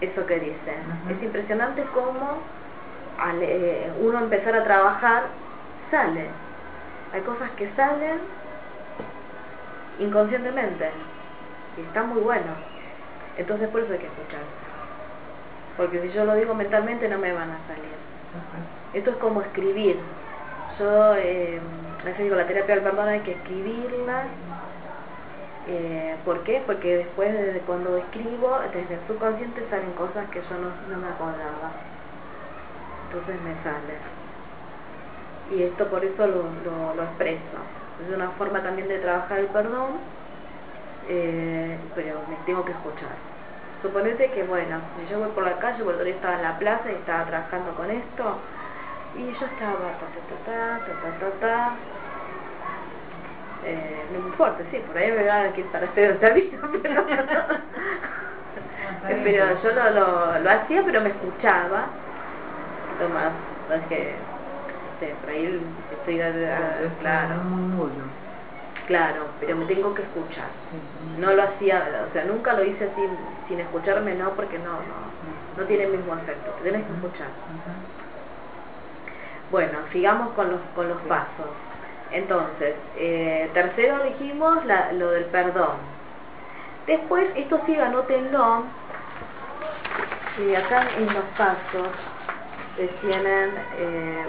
Eso que dice. Es impresionante cómo al eh, uno empezar a trabajar, sale. Hay cosas que salen inconscientemente. Y está muy bueno. Entonces por eso hay que escuchar. Porque si yo lo digo mentalmente no me van a salir. Esto es como escribir. Yo, eh, a veces digo, la terapia del perdón hay que escribirla. Eh, ¿Por qué? Porque después de cuando escribo, desde el subconsciente salen cosas que yo no, no me acordaba. Entonces me sale. Y esto por eso lo, lo, lo expreso. Es una forma también de trabajar el perdón, eh, pero me tengo que escuchar. Suponete que, bueno, yo voy por la calle, porque el día estaba en la plaza y estaba trabajando con esto, y yo estaba ta ta ta ta ta ta ta, ta. Eh, no me importa, sí, por ahí me van a para hacer vida, pero, pero yo lo, lo, lo hacía, pero me escuchaba, un poquito más, no es que, no sé, por ahí estoy, claro, claro, pero me tengo que escuchar. No lo hacía, o sea, nunca lo hice así sin escucharme, no, porque no, no, no tiene el mismo efecto, te tienes que escuchar. Bueno, sigamos con los, con los pasos. Entonces, eh, tercero dijimos la, lo del perdón. Después, esto sí, anótenlo. Y acá en los pasos eh, tienen, eh,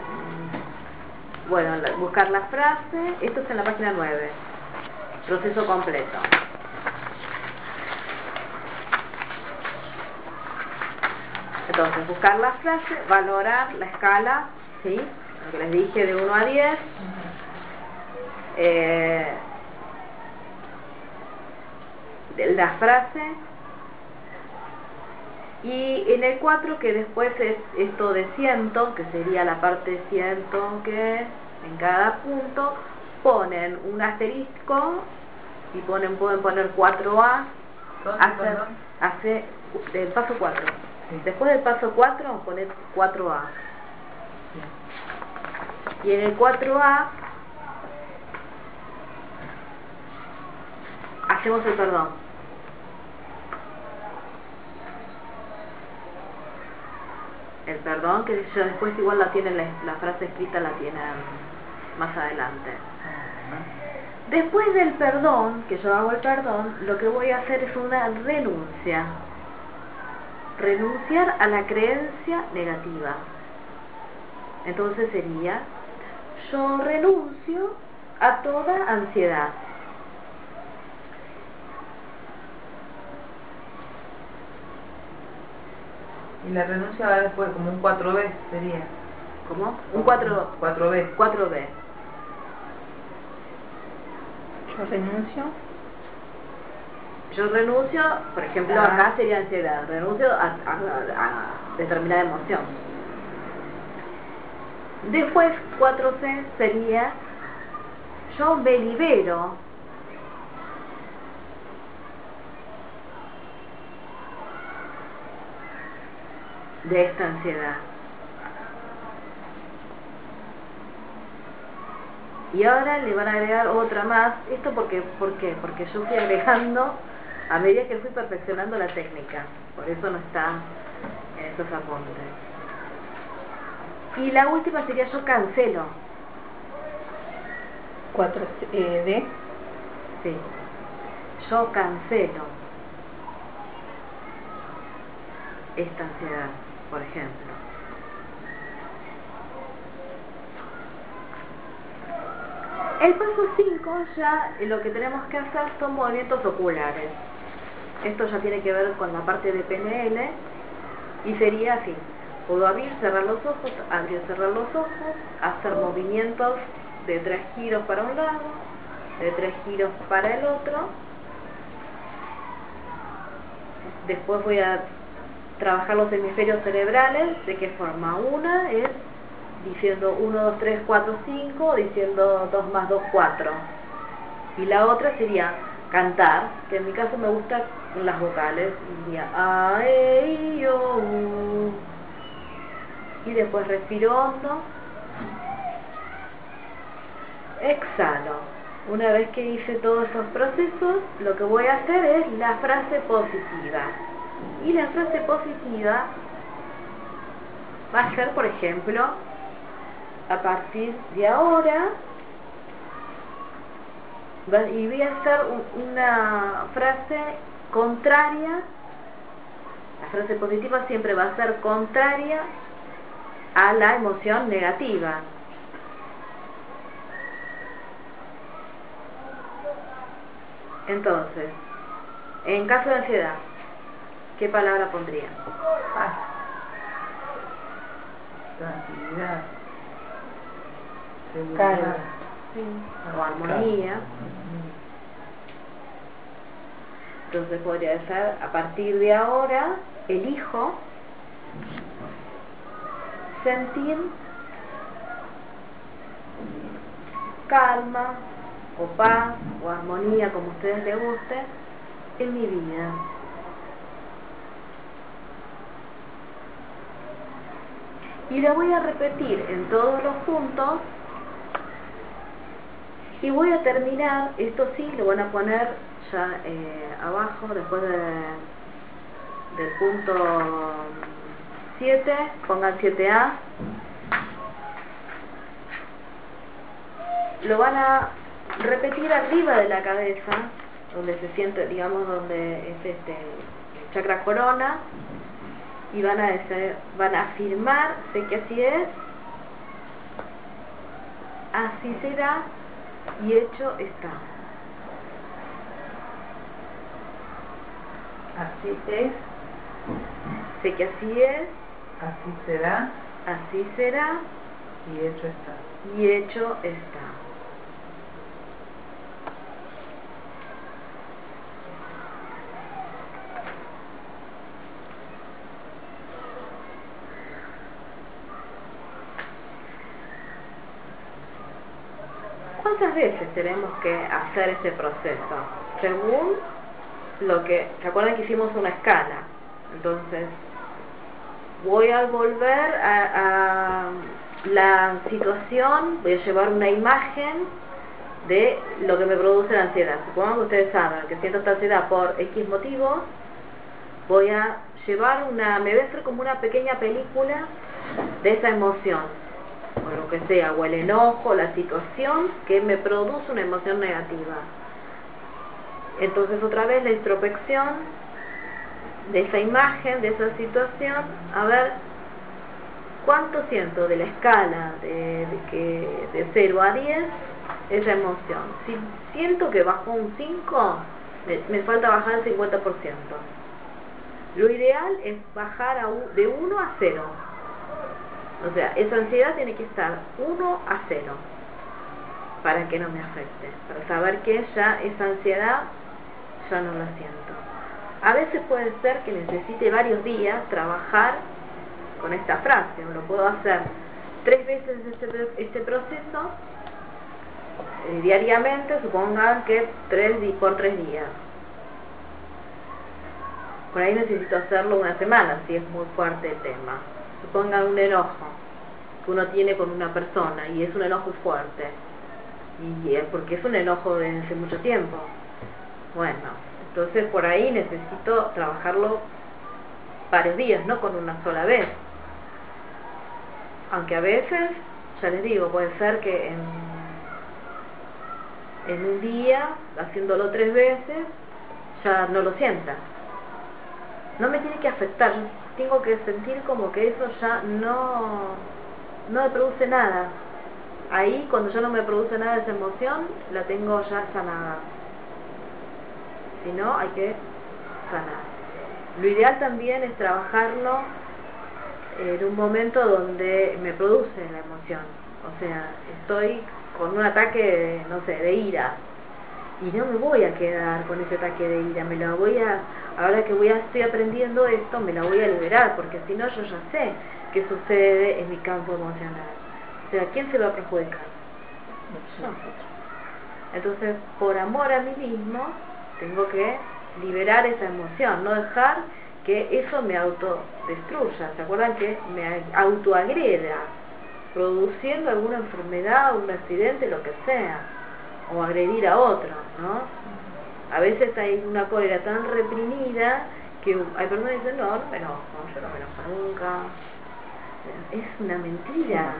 bueno, la- buscar la frase. Esto es en la página 9. Proceso completo. Entonces, buscar la frase, valorar la escala, ¿sí? Lo que les dije de 1 a 10. Eh, de la frase. Y en el 4, que después es esto de ciento, que sería la parte ciento, que en cada punto ponen un asterisco y ponen pueden poner 4A ¿Dónde, hace, hace del paso 4 Sí. después del paso 4 poner 4A y en el 4A hacemos el perdón el perdón que yo después igual la tienen la, la frase escrita la tienen más adelante Después del perdón, que yo hago el perdón, lo que voy a hacer es una renuncia. Renunciar a la creencia negativa. Entonces sería, yo renuncio a toda ansiedad. Y la renuncia va después como un 4B sería. ¿Cómo? Un 4, 4B. 4B. Yo renuncio. yo renuncio, por ejemplo, Ah. acá sería ansiedad, renuncio a, a- a determinada emoción. Después, 4C sería, yo me libero de esta ansiedad. Y ahora le van a agregar otra más. ¿Esto porque, por qué? Porque yo fui agregando a medida que fui perfeccionando la técnica. Por eso no está en estos apuntes. Y la última sería yo cancelo. 4 eh, D. Sí. Yo cancelo esta ansiedad, por ejemplo. El paso 5 ya lo que tenemos que hacer son movimientos oculares. Esto ya tiene que ver con la parte de PNL y sería así. Puedo abrir, cerrar los ojos, abrir, cerrar los ojos, hacer movimientos de tres giros para un lado, de tres giros para el otro. Después voy a trabajar los hemisferios cerebrales. ¿De qué forma? Una es diciendo 1, 2, 3, 4, 5, diciendo 2 más 2, 4. Y la otra sería cantar, que en mi caso me gustan las vocales. Diría a, e, i, o, u. Y después respiro hondo. Exhalo. Una vez que hice todos esos procesos, lo que voy a hacer es la frase positiva. Y la frase positiva va a ser, por ejemplo, a partir de ahora, y voy a hacer un- una frase contraria, la frase positiva siempre va a ser contraria a la emoción negativa. Entonces, en caso de ansiedad, ¿qué palabra pondría? Paz. Tranquilidad. Calma. Seguridad. O armonía. Entonces podría ser, a partir de ahora, elijo sentir calma o paz o armonía, como a ustedes les guste, en mi vida. Y lo voy a repetir en todos los puntos y voy a terminar, esto sí, lo van a poner ya eh, abajo, después de, del punto 7, pongan 7A. Lo van a repetir arriba de la cabeza, donde se siente, digamos, donde es este chakra corona, y van a, decir- van a afirmar, sé que así es, así será, y hecho está. Así es, Sé que así es, así será así será y hecho está. y hecho está. ¿Cuántas veces tenemos que hacer este proceso? Según lo que, ¿se acuerdan que hicimos una escala? Entonces, voy a volver a, la situación, voy a llevar una imagen de lo que me produce la ansiedad. Supongan que ustedes saben que siento esta ansiedad por X motivos, voy a llevar una, me voy a hacer como una pequeña película de esa emoción, o lo que sea, o el enojo, la situación que me produce una emoción negativa. Entonces otra vez la introspección de esa imagen, de esa situación, a ver cuánto siento de la escala de, de que de 0 a 10 esa emoción. Si siento que bajó un 5, me, me falta bajar el 50%. Lo ideal es bajar a u- de 1 a 0. O sea, esa ansiedad tiene que estar 1 a 0 para que no me afecte, para saber que ya esa ansiedad ya no la siento. A veces puede ser que necesite varios días trabajar con esta frase, o lo puedo hacer tres veces este, este proceso eh, diariamente, supongan que tres por tres días. Por ahí necesito hacerlo una semana si es muy fuerte el tema. Supongan un enojo que uno tiene con una persona y es un enojo fuerte. Y es porque es un enojo de hace mucho tiempo. Bueno, entonces por ahí necesito trabajarlo varios días, no con una sola vez. Aunque a veces, ya les digo, puede ser que en, en un día, haciéndolo tres veces, ya no lo sienta no me tiene que afectar, tengo que sentir como que eso ya no, no me produce nada. Ahí, cuando ya no me produce nada esa emoción, la tengo ya sanada. Si no, hay que sanar. Lo ideal también es trabajarlo en un momento donde me produce la emoción. O sea, estoy con un ataque, no sé, de ira. Y no me voy a quedar con ese ataque de ira, me lo voy a ahora que voy a, estoy aprendiendo esto, me la voy a liberar, porque si no yo ya sé qué sucede en mi campo emocional. O sea, ¿quién se va a perjudicar? Entonces, por amor a mí mismo, tengo que liberar esa emoción, no dejar que eso me autodestruya. ¿Se acuerdan que me autoagreda? Produciendo alguna enfermedad, un accidente, lo que sea. O agredir a otro, ¿no? A veces hay una cólera tan reprimida que hay personas que dicen, no, no me enojo, yo no me enojo nunca. Es una mentira,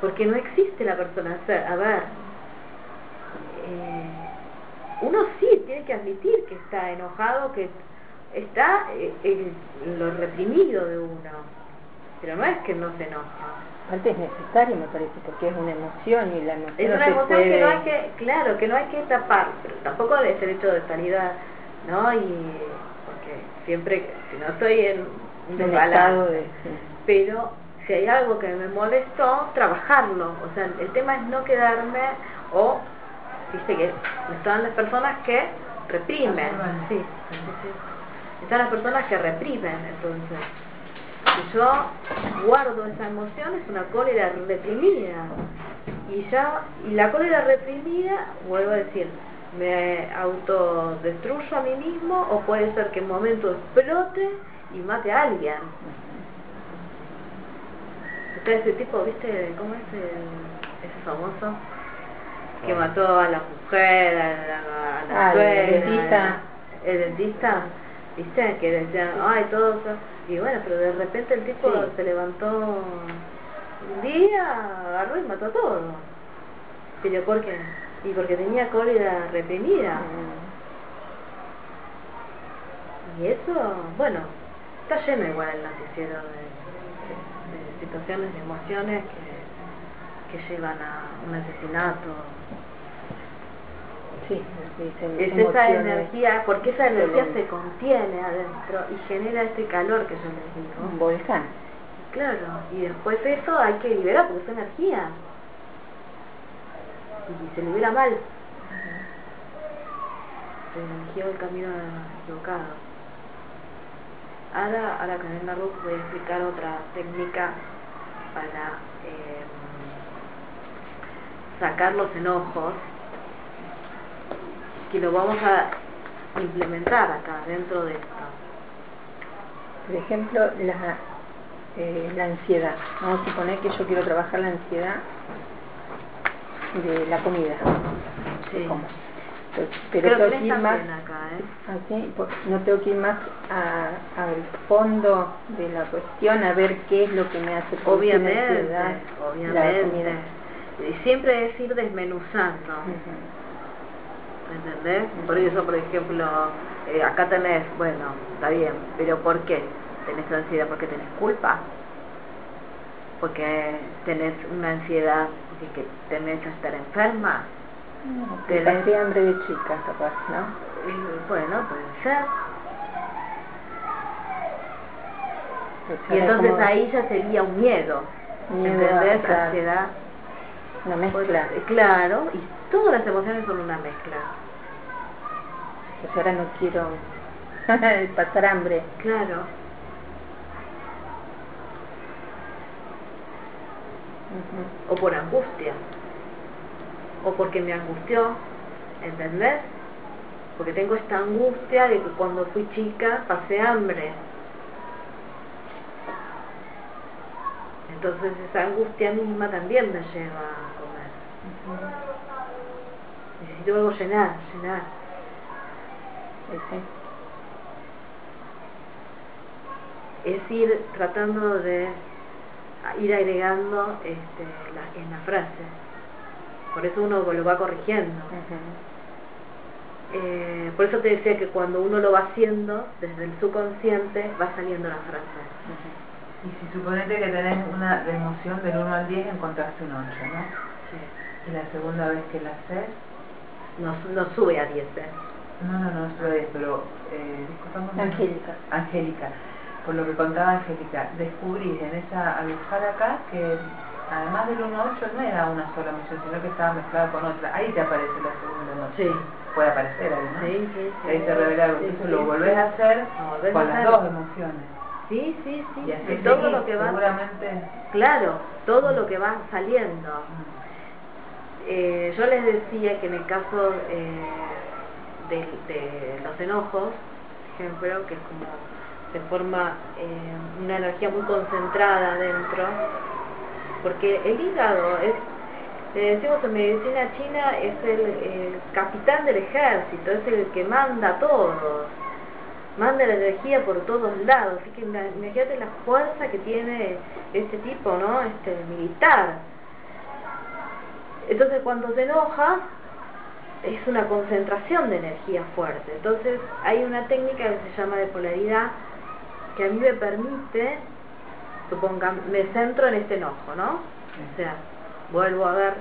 porque no existe la persona. A ver, eh, uno sí tiene que admitir que está enojado, que está eh, en lo reprimido de uno, pero no es que no se enoja es necesario, me parece, porque es una emoción y la emoción Es una emoción que no hay que, claro, que no hay que tapar, pero tampoco es el hecho de salida, ¿no? Y porque siempre, si no estoy en un desbalance, de, pero si hay algo que me molestó, trabajarlo. O sea, el tema es no quedarme o, viste que están las personas que reprimen, sí, sí, sí. Están las personas que reprimen, entonces si yo guardo esa emoción es una cólera reprimida. Y ya y la cólera reprimida vuelvo a decir me autodestruyo a mí mismo o puede ser que en un momento explote y mate a alguien. Está ese tipo viste cómo es ese famoso que mató a la mujer a la, a ah, el dentista. el dentista viste que decían ay todos y bueno, pero de repente el tipo se levantó un día, agarró y mató a todo. ¿Pero por qué? Y porque tenía cólera reprimida. Y eso, bueno, está lleno igual el noticiero de, de, situaciones, de emociones que, que llevan a un asesinato, Sí, es esa energía, porque esa energía se contiene adentro y genera ese calor que yo les digo. Un volcán. Claro, y después eso hay que liberar porque es energía. Y se libera mal. Se eligió el camino equivocado. Ahora, ahora con el Marruc voy a explicar otra técnica para eh, sacar los enojos que lo vamos a implementar acá dentro de esto. Por ejemplo, la, eh, la ansiedad. Vamos a suponer que yo quiero trabajar la ansiedad de la comida. Sí. pero tengo que ir más acá, ¿eh? ¿Ah, no tengo que ir más al fondo de la cuestión a ver qué es lo que me hace obviamente obviamente y siempre es ir desmenuzando ¿me entendés? Por eso, por ejemplo, eh, acá tenés, bueno, está bien, pero ¿por qué tenés ansiedad? ¿Porque tenés culpa? ¿Porque tenés una ansiedad porque que tenés a estar enferma? No, tenés hambre de chica, capaz, ¿no? bueno, puede ser. y entonces ahí ya sería un miedo, miedo ¿entendés? Ansiedad. Una mezcla. Pues, claro, y todas las emociones son una mezcla. Pues ahora no quiero pasar hambre. Claro. O por angustia. O porque me angustió. ¿Entendés? Porque tengo esta angustia de que cuando fui chica pasé hambre. Entonces esa angustia misma también me lleva a comer. Llenar, llenar. Sí, sí. es ir tratando de ir agregando este, la- en la frase. Por eso uno lo va corrigiendo. Eh, por eso te decía que cuando uno lo va haciendo, desde el subconsciente, va saliendo la frase. Y si suponete que tenés una emoción del 1 al 10, encontraste un 8, ¿no? Sí. Y la segunda vez que la haces, No, no sube a 10. ¿eh? no, no, no, es lo 10, pero, eh, disculpame. Angélica. Angélica, por lo que contaba Angélica, descubrís en esa avisar acá que además del 1 a 8 no era una sola emoción, sino que estaba mezclada con otra. Ahí te aparece la segunda emoción. Sí. Puede aparecer ahí, ¿no? Sí, sí, sí. Y ahí se revela algo. Sí, Entonces sí, lo sí. volvés a hacer con a las hacer. dos emociones. Sí, sí, sí. Y así Y todo seguís, lo que va. seguramente. Claro, todo lo que va saliendo. mm, Eh, yo les decía que en el caso eh, de, de los enojos, por ejemplo, que es como se forma eh, una energía muy concentrada dentro, porque el hígado es, le decimos en medicina china, es el, el capitán del ejército, es el que manda a todos, manda la energía por todos lados, así que ima- imagínate la fuerza que tiene este tipo, ¿no? Este militar. Entonces cuando se enoja es una concentración de energía fuerte. Entonces hay una técnica que se llama de polaridad que a mí me permite, supongan, me centro en este enojo, ¿no? O sea, vuelvo a ver,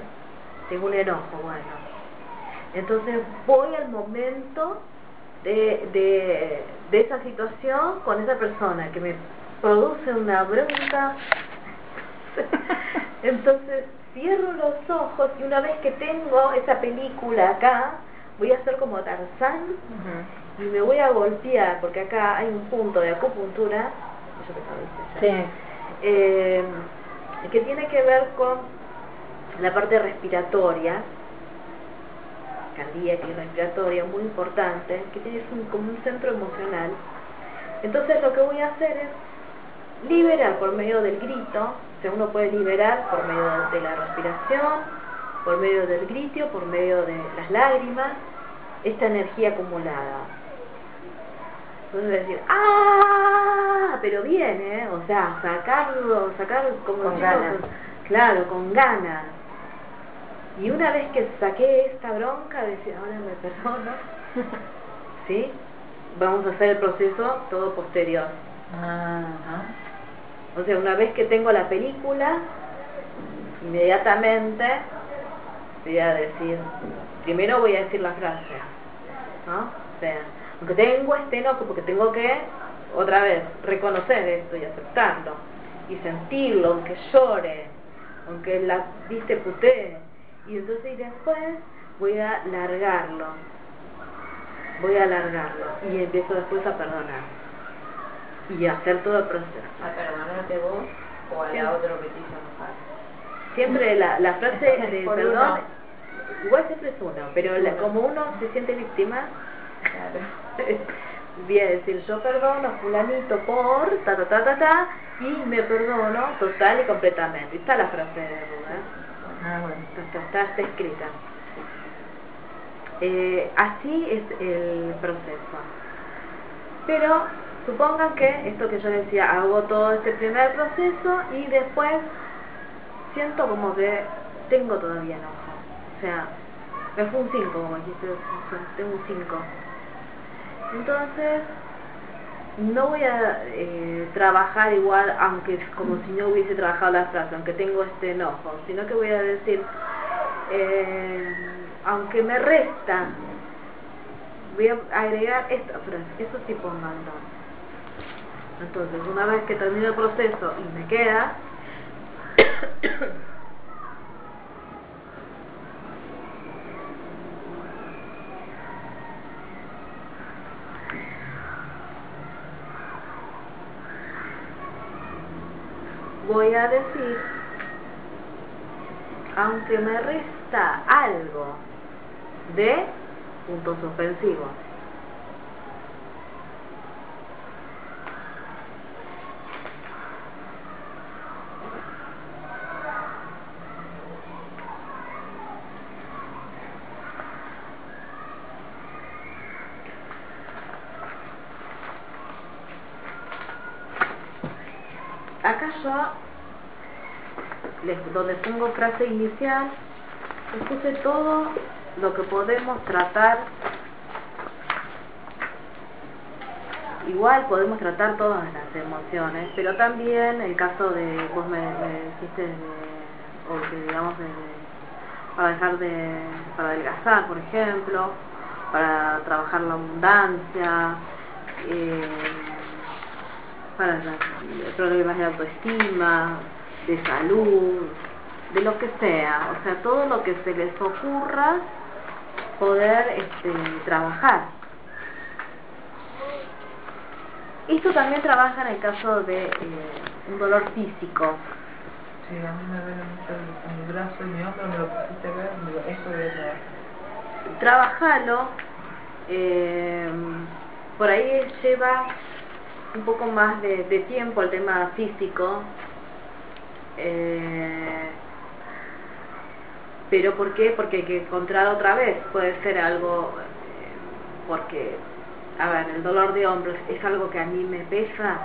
tengo un enojo, bueno. Entonces voy al momento de, de, de esa situación con esa persona que me produce una bronca. Entonces cierro los ojos y una vez que tengo esa película acá, voy a hacer como Tarzán y me voy a golpear, porque acá hay un punto de acupuntura, yo Sí. eh, que tiene que ver con la parte respiratoria, cardíaca y respiratoria, muy importante, que tiene un, como un centro emocional. Entonces lo que voy a hacer es liberar por medio del grito, o sea, uno puede liberar por medio de, la respiración, por medio del grito, por medio de las lágrimas, esta energía acumulada. Entonces decir, ¡ah! Pero bien, ¿eh? O sea, sacarlo, sacar como Con ganas. Claro, con ganas. Y una vez que saqué esta bronca, decir, ahora me perdono, ¿sí? Vamos a hacer el proceso todo posterior. Ajá. O sea, una vez que tengo la película, inmediatamente voy a decir, primero voy a decir la frase, ¿no? O sea, aunque tengo este enojo, porque tengo que, otra vez, reconocer esto y aceptarlo, y sentirlo, aunque llore, aunque la viste putee, y entonces y después voy a largarlo, voy a largarlo, y empiezo después a perdonar, y hacer todo el proceso. A perdonarte vos o a Sí. la otra que te hizo enojar. Siempre la, la frase de perdón, uno. igual siempre es uno, pero la- como uno se siente víctima, Claro. voy a decir yo perdono a fulanito por ta ta ta ta ta y me perdono total y completamente. Está la frase de Rubén, Ah, bueno. está, está, está escrita. Eh, así es el proceso. Pero supongan que esto que yo decía, hago todo este primer proceso y después siento como que tengo todavía enojo. O sea, me fue un 5, como dijiste, tengo un 5. Entonces, no voy a eh, trabajar igual, aunque como si no hubiese trabajado la frase, aunque tengo este enojo, sino que voy a decir, eh, aunque me resta, voy a agregar esta frase, eso sí pónganlo. Entonces, una vez que termino el proceso y me queda, voy a decir, aunque me resta algo de puntos ofensivos. Yo donde pongo frase inicial les puse todo lo que podemos tratar. Igual podemos tratar todas las emociones pero también el caso de vos me, dijiste o que digamos de, para dejar de para adelgazar por ejemplo para trabajar la abundancia eh, para problemas de autoestima, de salud, de lo que sea, o sea, todo lo que se les ocurra poder este, trabajar. Esto también trabaja en el caso de eh, un dolor físico. Sí, a mí me duele mucho mi brazo y mi hombro, me lo pusiste a ver, digo, esto debe ser. Trabajalo, eh, por ahí lleva un poco más de, tiempo el tema físico. Eh, pero ¿por qué? Porque hay que encontrar otra vez. Puede ser algo, eh, porque, a ver, el dolor de hombros es algo que a mí me pesa,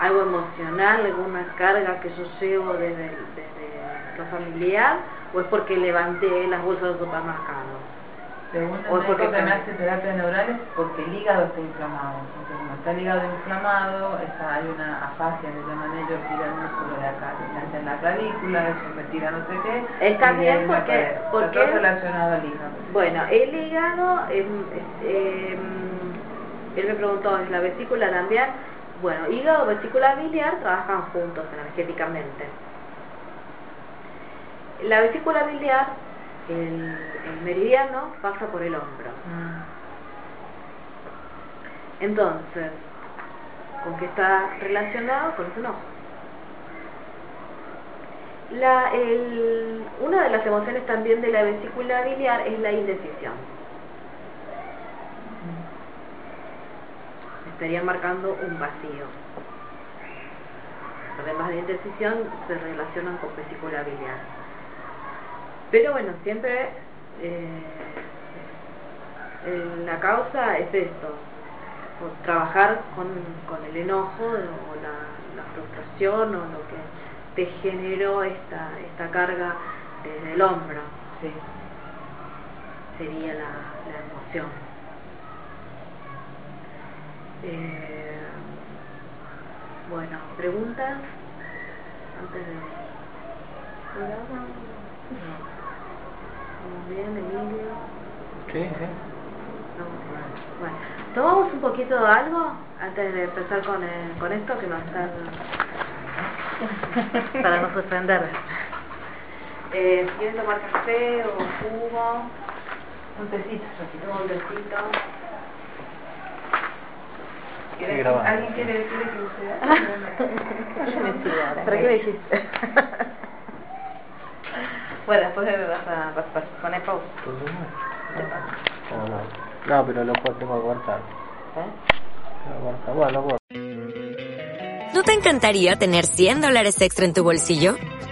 algo emocional, alguna carga que yo llevo desde, desde lo familiar, o es porque levanté las bolsas del supermercado. Según el médico que me hace terapia neural porque el hígado está inflamado. Entonces, como está el hígado inflamado, está, hay una afasia, le llaman ellos, tira el músculo de acá, se en la clavícula, eso me tira no sé qué. Está bien porque... porque está relacionado al hígado. Bueno, el hígado, eh, eh, él me preguntó, ¿es la vesícula también? Bueno, hígado, vesícula biliar trabajan juntos energéticamente. La vesícula biliar el, meridiano pasa por el hombro. Mm. Entonces, ¿con qué está relacionado? Con su enojo. La, el, una de las emociones también de la vesícula biliar es la indecisión. Mm. Estaría marcando un vacío. Además de indecisión, se relacionan con vesícula biliar. Pero bueno, siempre eh, la causa es esto, trabajar con, con el enojo o la, frustración o lo que te generó esta, esta carga desde el hombro. Sí. Sería la, la emoción. Eh, bueno, preguntas antes de... ¿Estamos bien, Emilio? Sí, sí. Bueno, ¿tomamos un poquito de algo antes de empezar con, eh, con esto que nos están... para no suspender? Eh, ¿Quieren tomar café o jugo? Un tecito, un tecito. ¿Alguien quiere decirle que usted... ¿Para qué me dijiste? Bueno, después vas a, vas a poner pausa. No, no, pero lo tengo que cortar. ¿Eh? Bueno, ¿No te encantaría tener 100 dólares extra en tu bolsillo?